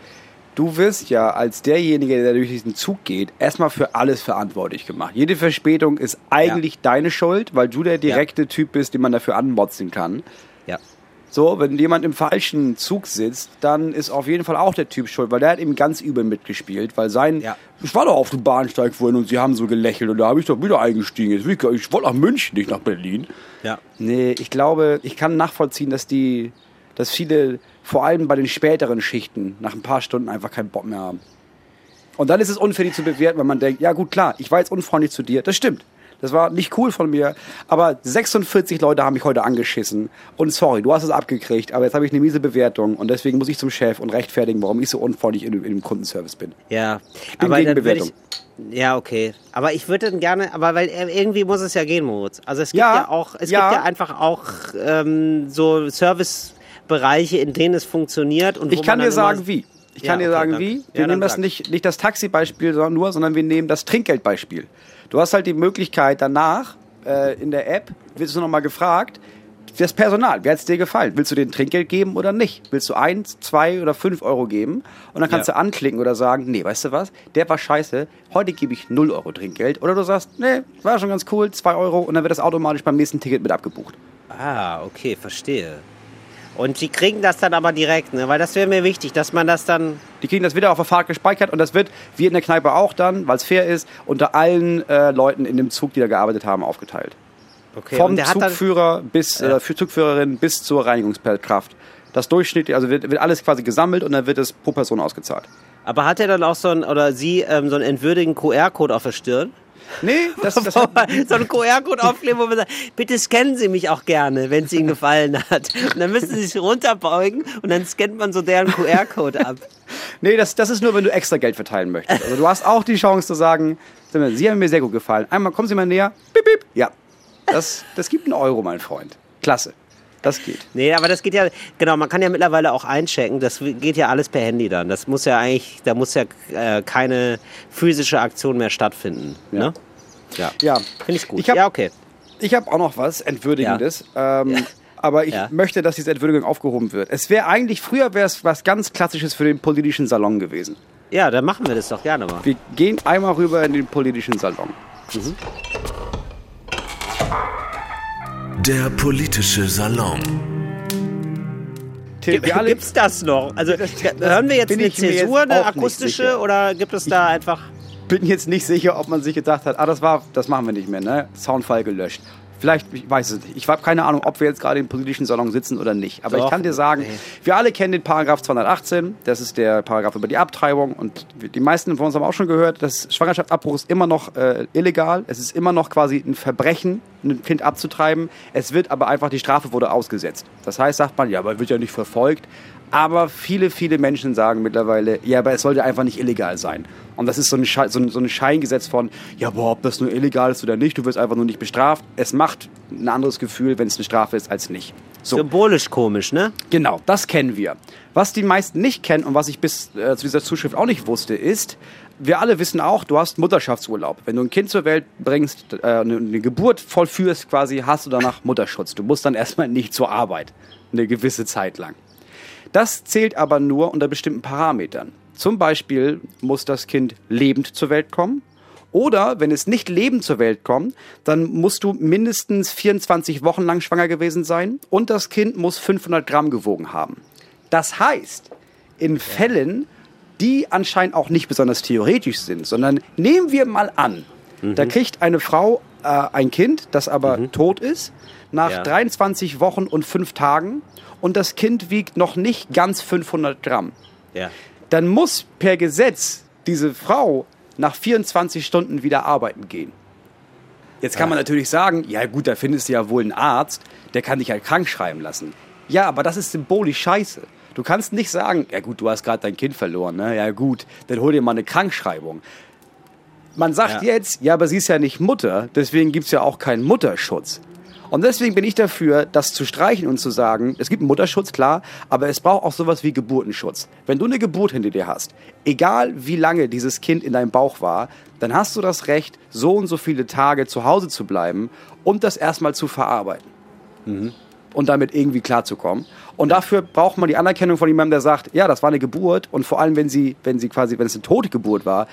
du wirst ja als derjenige, der durch diesen Zug geht, erstmal für alles verantwortlich gemacht. Jede Verspätung ist eigentlich deine Schuld, weil du der direkte Typ bist, den man dafür anmotzen kann. Ja. So, wenn jemand im falschen Zug sitzt, dann ist auf jeden Fall auch der Typ schuld, weil der hat eben ganz übel mitgespielt, weil sein, Ja. ich war doch auf dem Bahnsteig vorhin und sie haben so gelächelt und da habe ich doch wieder eingestiegen. Ich, ich wollte nach München, nicht nach Berlin. Ja. Nee, ich glaube, ich kann nachvollziehen, dass die, dass viele, vor allem bei den späteren Schichten, nach ein paar Stunden einfach keinen Bock mehr haben. Und dann ist es unfair, die zu bewerten, weil man denkt, ja gut, klar, ich war jetzt unfreundlich zu dir. Das stimmt. Das war nicht cool von mir, aber 46 Leute haben mich heute angeschissen. Und sorry, du hast es abgekriegt, aber jetzt habe ich eine miese Bewertung und deswegen muss ich zum Chef und rechtfertigen, warum ich so unfreundlich in, in dem Kundenservice bin. Ja, bin aber gegen Bewertung. ich. Ja, okay. Aber ich würde dann gerne, aber weil äh, irgendwie muss es ja gehen, Moritz. Also es gibt Ja, ja, auch, es ja. gibt ja einfach auch ähm, so Servicebereiche, in denen es funktioniert. Und Ich kann dir sagen, wie. Ich Ja, kann dir okay, sagen, danke. wie. Ja, Wir dann nehmen das sag. nicht, nicht das Taxibeispiel sondern nur, sondern wir nehmen das Trinkgeldbeispiel. Du hast halt die Möglichkeit danach äh, in der App, wirst du nochmal gefragt, das Personal, wer hat es dir gefallen? Willst du den Trinkgeld geben oder nicht? Willst du eins, zwei oder fünf Euro geben? Und dann kannst Ja. du anklicken oder sagen, nee, weißt du was, der war scheiße, heute gebe ich null Euro Trinkgeld. Oder du sagst, nee, war schon ganz cool, zwei Euro und dann wird das automatisch beim nächsten Ticket mit abgebucht. Ah, okay, verstehe. Und die kriegen das dann aber direkt, ne? Weil das wäre mir wichtig, dass man das dann. Die kriegen das wieder auf der Fahrt gespeichert und das wird, wie in der Kneipe auch dann, weil es fair ist, unter allen äh, Leuten in dem Zug, die da gearbeitet haben, aufgeteilt. Okay, Vom hat dann. Zugführer bis, äh, für Zugführerin bis zur Reinigungskraft. Das Durchschnitt, also wird, wird alles quasi gesammelt und dann wird es pro Person ausgezahlt. Aber hat er dann auch so ein, oder sie, ähm, so einen entwürdigen QR-Code auf der Stirn? Nee, das, das so einen QR-Code aufkleben, wo man sagt, bitte scannen Sie mich auch gerne, wenn es Ihnen gefallen hat. Und dann müssen Sie sich runterbeugen und dann scannt man so deren QR-Code ab. Nee, das, das ist nur, wenn du extra Geld verteilen möchtest. Also du hast auch die Chance zu sagen, Sie haben mir sehr gut gefallen. Einmal kommen Sie mal näher. Bip, bip. Ja, das, das gibt einen Euro, mein Freund. Klasse. Das geht. Nee, aber das geht ja, genau, man kann ja mittlerweile auch einchecken, das geht ja alles per Handy dann. Das muss ja eigentlich, da muss ja äh, keine physische Aktion mehr stattfinden. Ja. Ne? Ja. Ja. Finde ich gut. Ich hab- ja, okay. Ich habe auch noch was Entwürdigendes. Ähm, Ja. Aber ich Ja. möchte, dass diese Entwürdigung aufgehoben wird. Es wäre eigentlich, früher wäre es was ganz Klassisches für den politischen Salon gewesen. Ja, dann machen wir das doch gerne mal. Wir gehen einmal rüber in den politischen Salon. Der politische Salon. Gibt, es das noch? Also hören wir jetzt eine Zäsur, eine akustische, oder gibt es da einfach bin jetzt nicht sicher, ob man sich gedacht hat, ah, das war, das machen wir nicht mehr, ne? Soundfall gelöscht. Vielleicht, ich weiß es nicht. Ich habe keine Ahnung, ob wir jetzt gerade im politischen Salon sitzen oder nicht. Aber Doch, ich kann dir sagen, nee. wir alle kennen den Paragraph 218. Das ist der Paragraph über die Abtreibung. Und die meisten von uns haben auch schon gehört, dass Schwangerschaftsabbruch ist immer noch äh, illegal. Es ist immer noch quasi ein Verbrechen, ein Kind abzutreiben. Es wird aber einfach, die Strafe wurde ausgesetzt. Das heißt, sagt man, ja, aber wird ja nicht verfolgt. Aber viele, viele Menschen sagen mittlerweile, ja, aber es sollte einfach nicht illegal sein. Und das ist so ein, Sche so ein, so ein Scheingesetz von, ja, boah, ob das nur illegal ist oder nicht, du wirst einfach nur nicht bestraft. Es macht ein anderes Gefühl, wenn es eine Strafe ist, als nicht. So. Symbolisch komisch, ne? Genau, das kennen wir. Was die meisten nicht kennen und was ich bis äh, zu dieser Zuschrift auch nicht wusste, ist, wir alle wissen auch, du hast Mutterschaftsurlaub. Wenn du ein Kind zur Welt bringst, äh, eine, eine Geburt vollführst quasi, hast du danach Mutterschutz. Du musst dann erstmal nicht zur Arbeit. Eine gewisse Zeit lang. Das zählt aber nur unter bestimmten Parametern. Zum Beispiel muss das Kind lebend zur Welt kommen. Oder wenn es nicht lebend zur Welt kommt, dann musst du mindestens 24 Wochen lang schwanger gewesen sein und das Kind muss 500 Gramm gewogen haben. Das heißt, in Fällen, die anscheinend auch nicht besonders theoretisch sind, sondern nehmen wir mal an, mhm. da kriegt eine Frau äh, ein Kind, das aber mhm. tot ist, nach ja. 23 Wochen und 5 Tagen und das Kind wiegt noch nicht ganz 500 Gramm, ja. dann muss per Gesetz diese Frau nach 24 Stunden wieder arbeiten gehen. Jetzt kann man natürlich sagen, ja gut, da findest du ja wohl einen Arzt, der kann dich halt krank schreiben lassen. Ja, aber das ist symbolisch scheiße. Du kannst nicht sagen, ja gut, du hast gerade dein Kind verloren, ne? Ja gut, dann hol dir mal eine Krankschreibung. Man sagt ja. jetzt, ja, aber sie ist ja nicht Mutter, deswegen gibt es ja auch keinen Mutterschutz. Und deswegen bin ich dafür, das zu streichen und zu sagen, es gibt einen Mutterschutz, klar, aber es braucht auch sowas wie Geburtenschutz. Wenn du eine Geburt hinter dir hast, egal wie lange dieses Kind in deinem Bauch war, dann hast du das Recht, so und so viele Tage zu Hause zu bleiben und das erstmal zu verarbeiten. Mhm. Und damit irgendwie klarzukommen. Und dafür braucht man die Anerkennung von jemandem, der sagt, ja, das war eine Geburt und vor allem, wenn sie, wenn sie quasi, wenn es eine tote Geburt war,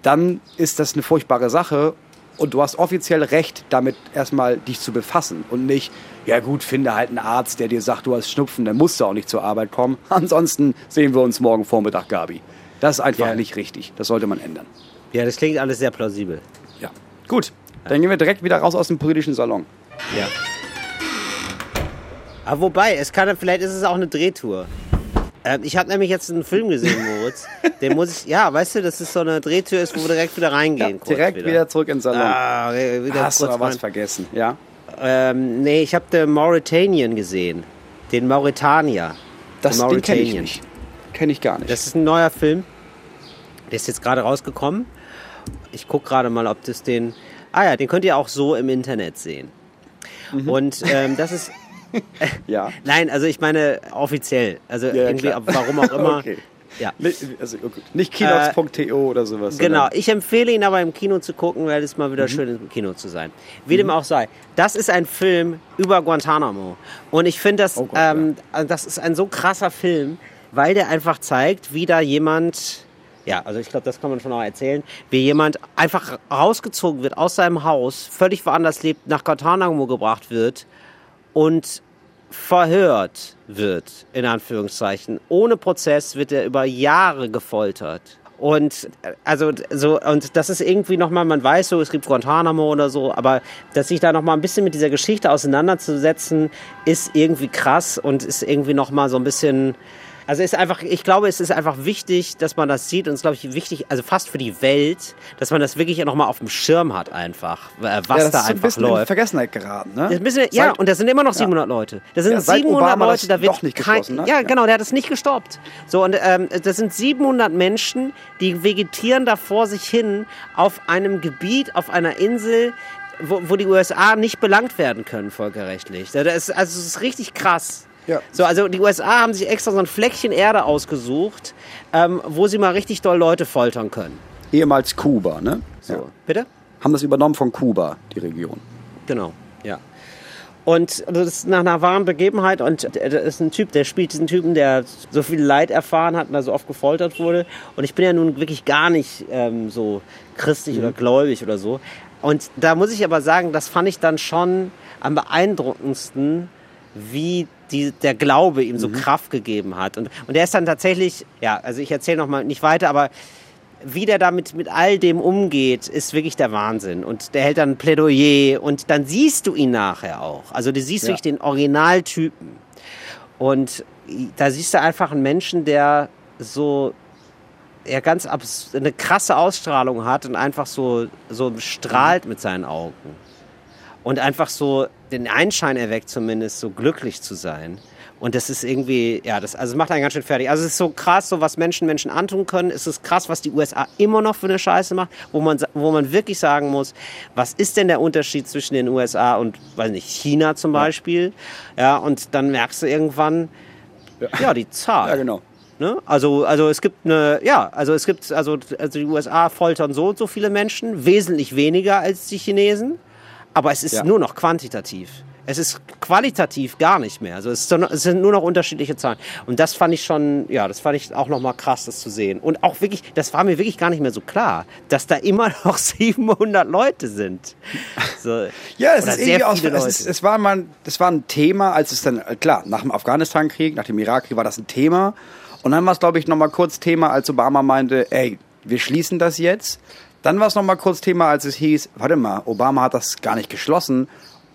dann ist das eine furchtbare Sache und du hast offiziell Recht, damit erstmal dich zu befassen und nicht, ja gut, finde halt einen Arzt, der dir sagt, du hast Schnupfen, dann musst du auch nicht zur Arbeit kommen. Ansonsten sehen wir uns morgen Vormittag, Gabi. Das ist einfach ja. nicht richtig. Das sollte man ändern. Ja, das klingt alles sehr plausibel. Ja. Gut, dann gehen wir direkt wieder raus aus dem politischen Salon. Ja. Aber wobei, es kann, vielleicht ist es auch eine Drehtour. Ähm, ich habe nämlich jetzt einen Film gesehen, Moritz. Den muss ich, ja, weißt du, das ist so eine Drehtür ist, wo wir direkt wieder reingehen. Ja, direkt wieder. wieder. zurück ins Salon. Ah, wieder Hast du aber was vergessen, ja? Ähm, nee, ich habe den Mauritanian gesehen. Den Mauretanier. Das den kenne ich nicht. Kenne ich gar nicht. Das ist ein neuer Film. Der ist jetzt gerade rausgekommen. Ich gucke gerade mal, ob das den. Ah ja, den könnt ihr auch so im Internet sehen. Mhm. Und ähm, das ist ja. Nein, also ich meine offiziell. Also ja, irgendwie, klar. warum auch immer. okay. Ja. Also, oh Nicht kinox.to äh, oder sowas. Genau, ich empfehle ihn aber im Kino zu gucken, weil es mal wieder mhm. schön im Kino zu sein. Wie mhm. dem auch sei. Das ist ein Film über Guantanamo. Und ich finde, das, oh ähm, ja. das ist ein so krasser Film, weil der einfach zeigt, wie da jemand ja, also ich glaube, das kann man schon auch erzählen, wie jemand einfach rausgezogen wird aus seinem Haus, völlig woanders lebt, nach Guantanamo gebracht wird und verhört wird, in Anführungszeichen. Ohne Prozess wird er über Jahre gefoltert. Und also so und das ist irgendwie nochmal, man weiß so, es gibt Guantanamo oder so, aber dass sich da nochmal ein bisschen mit dieser Geschichte auseinanderzusetzen, ist irgendwie krass und ist irgendwie nochmal so ein bisschen also ist einfach, ich glaube, es ist einfach wichtig, dass man das sieht und es ist, glaube ich, wichtig, also fast für die Welt, dass man das wirklich nochmal auf dem Schirm hat einfach, äh, was ja, da einfach ein bisschen läuft. In Vergessenheit geraten, ne? Bisschen, ja, und das sind immer noch 700 ja. Leute. Das sind ja, 700 Obama Leute, da wird nicht kein, ne? ja, genau, der hat es nicht gestoppt. So und ähm, das sind 700 Menschen, die vegetieren da vor sich hin auf einem Gebiet, auf einer Insel, wo, wo die USA nicht belangt werden können völkerrechtlich. Das ist, also es ist richtig krass. Ja. So, also die USA haben sich extra so ein Fleckchen Erde ausgesucht, ähm, wo sie mal richtig doll Leute foltern können. Ehemals Kuba, ne? So, ja. bitte? Haben das übernommen von Kuba, die Region. Genau, ja. Und das ist nach einer wahren Begebenheit und das ist ein Typ, der spielt diesen Typen, der so viel Leid erfahren hat und da so oft gefoltert wurde. Und ich bin ja nun wirklich gar nicht ähm, so christlich mhm. oder gläubig oder so. Und da muss ich aber sagen, das fand ich dann schon am beeindruckendsten, wie die, der Glaube ihm so mhm. Kraft gegeben hat. Und, und er ist dann tatsächlich, ja, also ich erzähle noch mal nicht weiter, aber wie der damit mit all dem umgeht, ist wirklich der Wahnsinn. Und der hält dann ein Plädoyer und dann siehst du ihn nachher auch. Also du siehst ja. wirklich den Originaltypen. Und da siehst du einfach einen Menschen, der so er ganz eine krasse Ausstrahlung hat und einfach so, so strahlt mit seinen Augen. Und einfach so den Einschein erweckt, zumindest so glücklich zu sein. Und das ist irgendwie, ja, das also macht einen ganz schön fertig. Also es ist so krass, so was Menschen Menschen antun können. Es ist krass, was die USA immer noch für eine Scheiße macht, wo man, wo man wirklich sagen muss, was ist denn der Unterschied zwischen den USA und, weiß nicht, China zum Beispiel? Ja, und dann merkst du irgendwann, ja, ja die Zahl. Ja, genau. Ne? Also, also es gibt eine, ja, also es gibt, also, also die USA foltern so und so viele Menschen, wesentlich weniger als die Chinesen, aber es ist ja. nur noch quantitativ. Es ist qualitativ gar nicht mehr. Also es, sind nur noch unterschiedliche Zahlen. Und das fand ich schon, ja, das fand ich auch nochmal krass, das zu sehen. Und auch wirklich, das war mir wirklich gar nicht mehr so klar, dass da immer noch 700 Leute sind. So, ja, es ist irgendwie aus, es, ist, es, war mal, das war ein Thema, als es dann, klar, nach dem Afghanistan-Krieg, nach dem Irakkrieg war das ein Thema. Und dann war es, glaube ich, nochmal kurz Thema, als Obama meinte, ey, wir schließen das jetzt. Dann war es nochmal kurz Thema, als es hieß, warte mal, Obama hat das gar nicht geschlossen.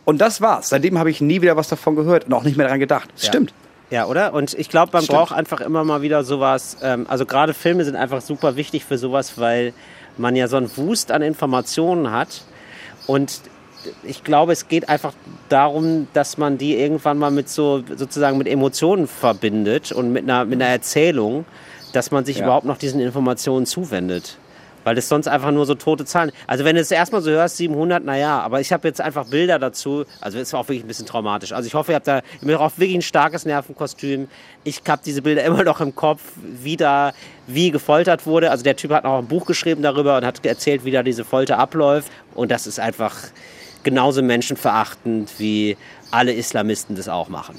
Und das war's. Seitdem habe ich nie wieder was davon gehört und auch nicht mehr daran gedacht. Ja. stimmt. Ja, oder? Und ich glaube, man Stimmt. braucht einfach immer mal wieder sowas. Ähm, also gerade Filme sind einfach super wichtig für sowas, weil man ja so einen Wust an Informationen hat. Und ich glaube, es geht einfach darum, dass man die irgendwann mal mit so sozusagen mit Emotionen verbindet und mit einer, mit einer Erzählung, dass man sich ja. überhaupt noch diesen Informationen zuwendet. Weil das sonst einfach nur so tote Zahlen. Also wenn du es erstmal so hörst, 700, naja, aber ich habe jetzt einfach Bilder dazu. Also es war auch wirklich ein bisschen traumatisch. Also ich hoffe, ihr habt da ihr habt auch wirklich ein starkes Nervenkostüm. Ich habe diese Bilder immer noch im Kopf, wie da, wie gefoltert wurde. Also der Typ hat noch ein Buch geschrieben darüber und hat erzählt, wie da diese Folter abläuft. Und das ist einfach, genauso menschenverachtend, wie alle Islamisten das auch machen.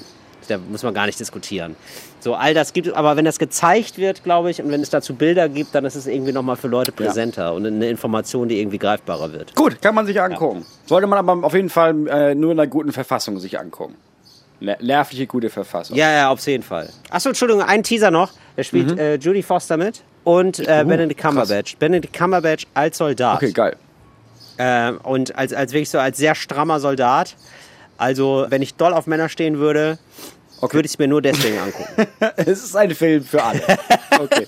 Da muss man gar nicht diskutieren. So, all das gibt es, aber wenn das gezeigt wird, glaube ich, und wenn es dazu Bilder gibt, dann ist es irgendwie nochmal für Leute präsenter ja. und eine Information, die irgendwie greifbarer wird. Gut, kann man sich angucken. Ja. Sollte man aber auf jeden Fall äh, nur in einer guten Verfassung sich angucken. Nervliche, gute Verfassung. Ja, ja, auf jeden Fall. Achso, Entschuldigung, ein Teaser noch. Da spielt mhm. äh, Judy Foster mit und äh, uh, Benedict Cumberbatch. Krass. Benedict Cumberbatch als Soldat. Okay, geil. Äh, und als, als wirklich so als sehr strammer Soldat. Also, wenn ich doll auf Männer stehen würde, okay. würde ich es mir nur deswegen angucken. es ist ein Film für alle. Okay.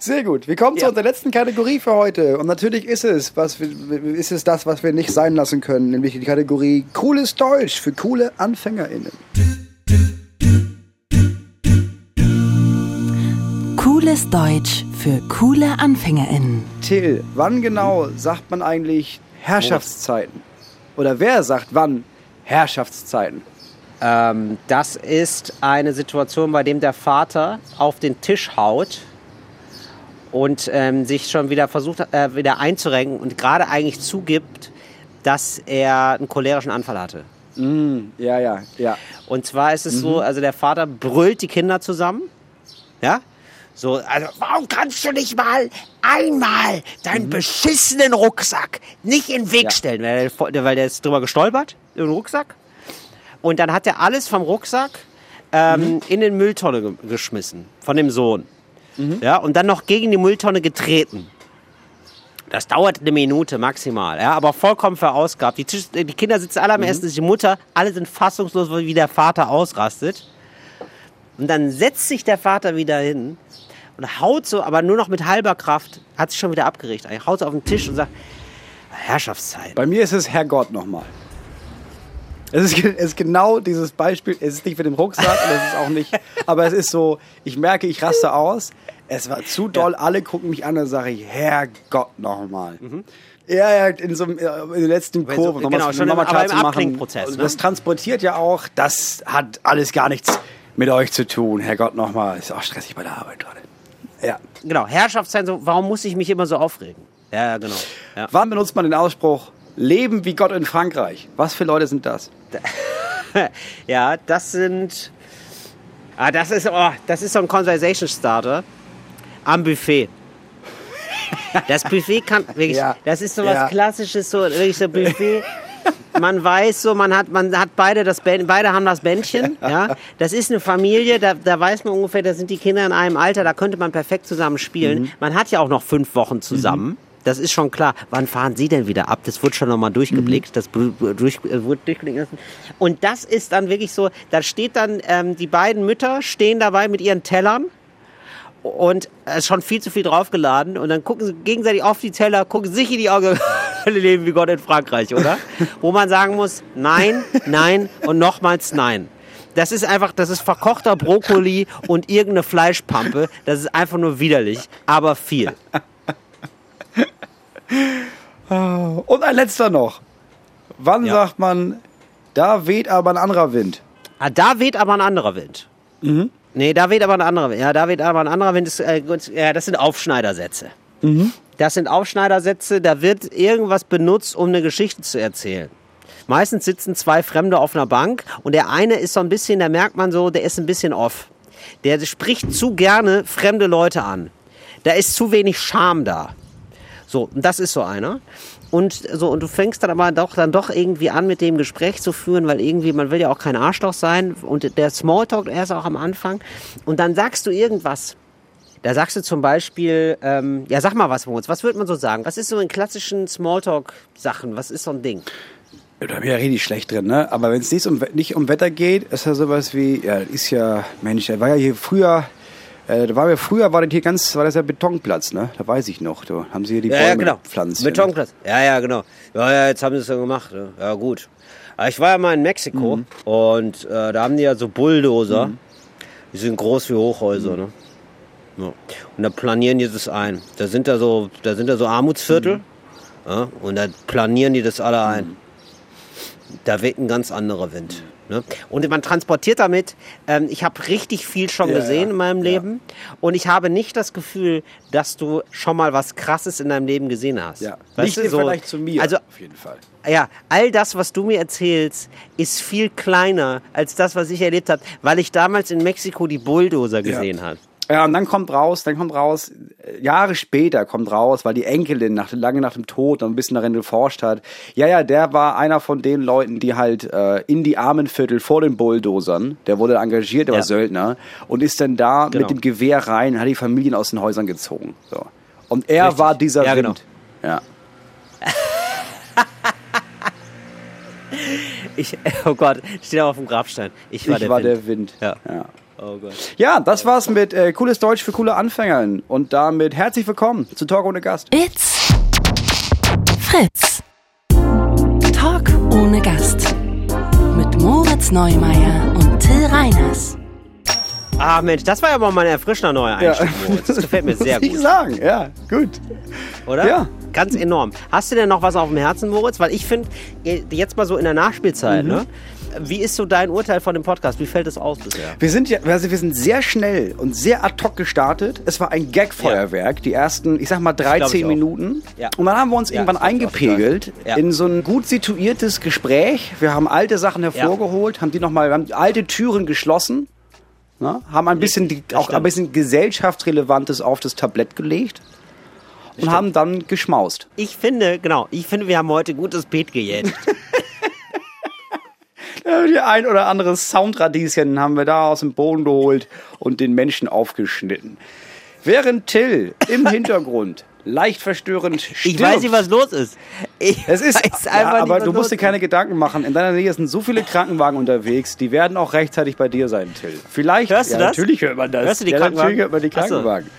Sehr gut. Wir kommen ja. zu unserer letzten Kategorie für heute. Und natürlich ist es, was wir, ist es das, was wir nicht sein lassen können, nämlich die Kategorie Cooles Deutsch für coole AnfängerInnen. Cooles Deutsch für coole AnfängerInnen. Till, wann genau sagt man eigentlich Herrschaftszeiten? Oder wer sagt wann Herrschaftszeiten? Ähm, das ist eine Situation, bei dem der Vater auf den Tisch haut und ähm, sich schon wieder versucht, äh, wieder einzurenken und gerade eigentlich zugibt, dass er einen cholerischen Anfall hatte. Mm, ja, ja, ja. Und zwar ist es mhm. so, also der Vater brüllt die Kinder zusammen, ja, so, also, warum kannst du nicht mal einmal deinen mhm. beschissenen Rucksack nicht in den Weg ja. stellen? Weil der, weil der ist drüber gestolpert, im Rucksack. Und dann hat er alles vom Rucksack ähm, mhm. in den Mülltonne ge geschmissen, von dem Sohn. Mhm. Ja, und dann noch gegen die Mülltonne getreten. Das dauert eine Minute maximal, ja, aber vollkommen verausgabt. Die, die Kinder sitzen alle am mhm. Essen, die Mutter, alle sind fassungslos, wie der Vater ausrastet. Und dann setzt sich der Vater wieder hin und haut so, aber nur noch mit halber Kraft, hat sich schon wieder abgerichtet. Er haut so auf den Tisch und sagt, Herrschaftszeit. Bei mir ist es Herrgott nochmal. Es ist, es ist genau dieses Beispiel. Es ist nicht für den Rucksack, und es ist auch nicht. Aber es ist so, ich merke, ich raste aus. Es war zu doll. Ja. Alle gucken mich an und sage ich, Herrgott nochmal. Mhm. Ja, ja, in so in der letzten Kurve. So, genau, schon nochmal klar zu machen. Ne? Das transportiert ja auch, das hat alles gar nichts mit euch zu tun. Herrgott nochmal, ist auch stressig bei der Arbeit gerade. Ja. Genau, Herrschaftszeit, so, warum muss ich mich immer so aufregen? Ja, genau. Ja. Wann benutzt man den Ausspruch, Leben wie Gott in Frankreich? Was für Leute sind das? ja, das sind. Ah, das ist, oh, das ist so ein Conversation Starter am Buffet. Das Buffet kann wirklich, Ja. das ist so was Ja. Klassisches, so wirklich so Buffet. Man weiß so, man hat, man hat beide das beide haben das Bändchen, ja. Das ist eine Familie, da, da weiß man ungefähr, da sind die Kinder in einem Alter, da könnte man perfekt zusammen spielen. Mhm. Man hat ja auch noch fünf Wochen zusammen. Das ist schon klar. Wann fahren Sie denn wieder ab? Das wurde schon nochmal durchgeblickt. Das bl- bl- durch, äh, wurde durchgeblickt. Und das ist dann wirklich so, da steht dann, ähm, die beiden Mütter stehen dabei mit ihren Tellern und es ist schon viel zu viel draufgeladen und dann gucken sie gegenseitig auf die Teller, gucken sich in die Augen, leben wie Gott in Frankreich, oder? Wo man sagen muss, nein, nein und nochmals nein. Das ist einfach, das ist verkochter Brokkoli und irgendeine Fleischpampe. Das ist einfach nur widerlich, aber viel. Und ein letzter noch. Wann Ja. sagt man, da weht aber ein anderer Wind? Ah, da weht aber ein anderer Wind. Nee, da weht aber ein anderer Wind. Ja, da weht aber ein anderer Wind. Das, äh, das sind Aufschneidersätze. Das sind Aufschneidersätze, da wird irgendwas benutzt, um eine Geschichte zu erzählen. Meistens sitzen zwei Fremde auf einer Bank und der eine ist so ein bisschen, da merkt man so, der ist ein bisschen off. Der spricht zu gerne fremde Leute an. Da ist zu wenig Charme da. So, das ist so einer. Und so, und du fängst dann aber doch dann doch irgendwie an, mit dem Gespräch zu führen, weil irgendwie, man will ja auch kein Arschloch sein. Und der Smalltalk erst auch am Anfang. Und dann sagst du irgendwas. Da sagst du zum Beispiel, ähm, ja, sag mal was, Moritz, was würde man so sagen? Was ist so in klassischen Smalltalk-Sachen? Was ist so ein Ding? Da bin ich ja richtig schlecht drin, ne? Aber wenn es nicht um, nicht um Wetter geht, ist ja sowas wie, ja, ist ja, Mensch, da war ja hier früher, äh, da war ja früher, war das hier ganz, war das ja Betonplatz, ne? Da weiß ich noch, da haben sie hier die Ja, Bäume ja, genau. gepflanzt. Betonplatz. Ja, ja, genau. Ja, ja, jetzt haben sie es so gemacht. ne? Ja, gut. Aber ich war ja mal in Mexiko Mhm. und äh, da haben die ja so Bulldozer. Die sind groß wie Hochhäuser, Mhm. ne? Ja. Und da planieren die das ein. Da sind da so, da sind da so Armutsviertel. Mhm. Ja, und da planieren die das alle ein. Da weht ein ganz anderer Wind. Ne? Und man transportiert damit, ähm, ich habe richtig viel schon Ja, gesehen ja, in meinem ja. Leben und ich habe nicht das Gefühl, dass du schon mal was Krasses in deinem Leben gesehen hast. Ja, Weißt nicht du, so- Vergleich zu mir, Also auf jeden Fall. ja, all das, was du mir erzählst, ist viel kleiner als das, was ich erlebt habe, weil ich damals in Mexiko die Bulldozer gesehen habe. Ja, und dann kommt raus, dann kommt raus, äh, Jahre später kommt raus, weil die Enkelin nach, lange nach dem Tod noch ein bisschen darin geforscht hat. Ja, ja, der war einer von den Leuten, die halt äh, in die Armenviertel vor den Bulldozern, der wurde engagiert, der Ja. war Söldner, und ist dann da Genau. mit dem Gewehr rein, und hat die Familien aus den Häusern gezogen. So. Und er Richtig. war dieser Ja, genau. Wind. Ja. Ich, oh Gott, steht auf dem Grabstein. Ich war ich der war Wind. der Wind. Ja. ja. Oh Gott. Ja, das war's mit äh, cooles Deutsch für coole Anfänger. Und damit herzlich willkommen zu Talk ohne Gast. It's Fritz. Talk ohne Gast. Mit Moritz Neumeier und Till Reiners. Ah Mensch, das war ja mal mein erfrischender neuer Einstieg, Moritz. Das gefällt mir sehr Muss ich gut, sagen, ja, gut. oder? Ja. Ganz enorm. Hast du denn noch was auf dem Herzen, Moritz? Weil ich finde, jetzt mal so in der Nachspielzeit, Mhm. ne? Wie ist so dein Urteil von dem Podcast? Wie fällt es aus bisher? Wir sind ja, also wir sind sehr schnell und sehr ad hoc gestartet. Es war ein Gag-Feuerwerk, die ersten, ich sag mal, glaub ich 13 auch. Minuten. Ja. Und dann haben wir uns Ja, irgendwann eingepegelt Ja. in so ein gut situiertes Gespräch. Wir haben alte Sachen hervorgeholt, haben die nochmal, wir haben alte Türen geschlossen, ne? haben ein bisschen, die, auch ein bisschen gesellschaftsrelevantes auf das Tablett gelegt und haben dann geschmaust. Ich finde, genau, ich finde, wir haben heute gutes Beet gejätet. Ja, Die ein oder andere Soundradieschen haben wir da aus dem Boden geholt und den Menschen aufgeschnitten. Während Till im Hintergrund leicht verstörend stirbt. Ich weiß nicht, was los ist. Ich es ist, weiß ja, einfach nicht, aber was du musst dir keine Gedanken machen. In deiner Nähe sind so viele Krankenwagen unterwegs, die werden auch rechtzeitig bei dir sein, Till. Vielleicht. Hörst du ja, das? Natürlich hört man das. Hörst du die ja, Krankenwagen? Natürlich hört man die so. Krankenwagen.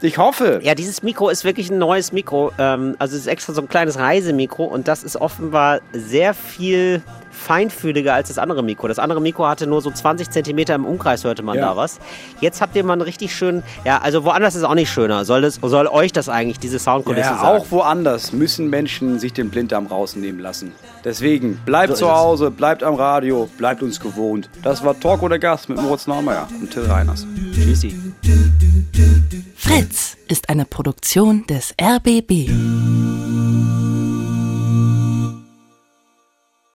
Ich hoffe. Ja, dieses Mikro ist wirklich ein neues Mikro. Ähm, also es ist extra so ein kleines Reisemikro und das ist offenbar sehr viel feinfühliger als das andere Mikro. Das andere Mikro hatte nur so 20 Zentimeter im Umkreis, hörte man Ja. da was. Jetzt habt ihr mal einen richtig schönen, ja, also woanders ist es auch nicht schöner. Soll, das, soll euch das eigentlich, diese Soundkulisse Ja, sagen? auch woanders müssen Menschen sich den Blinddarm rausnehmen lassen. Deswegen, bleibt So zu. Hause, bleibt am Radio, bleibt uns gewohnt. Das war Talk oder Gast mit Moritz Neumeier und Till Reiners. Tschüssi. Fritz ist eine Produktion des RBB.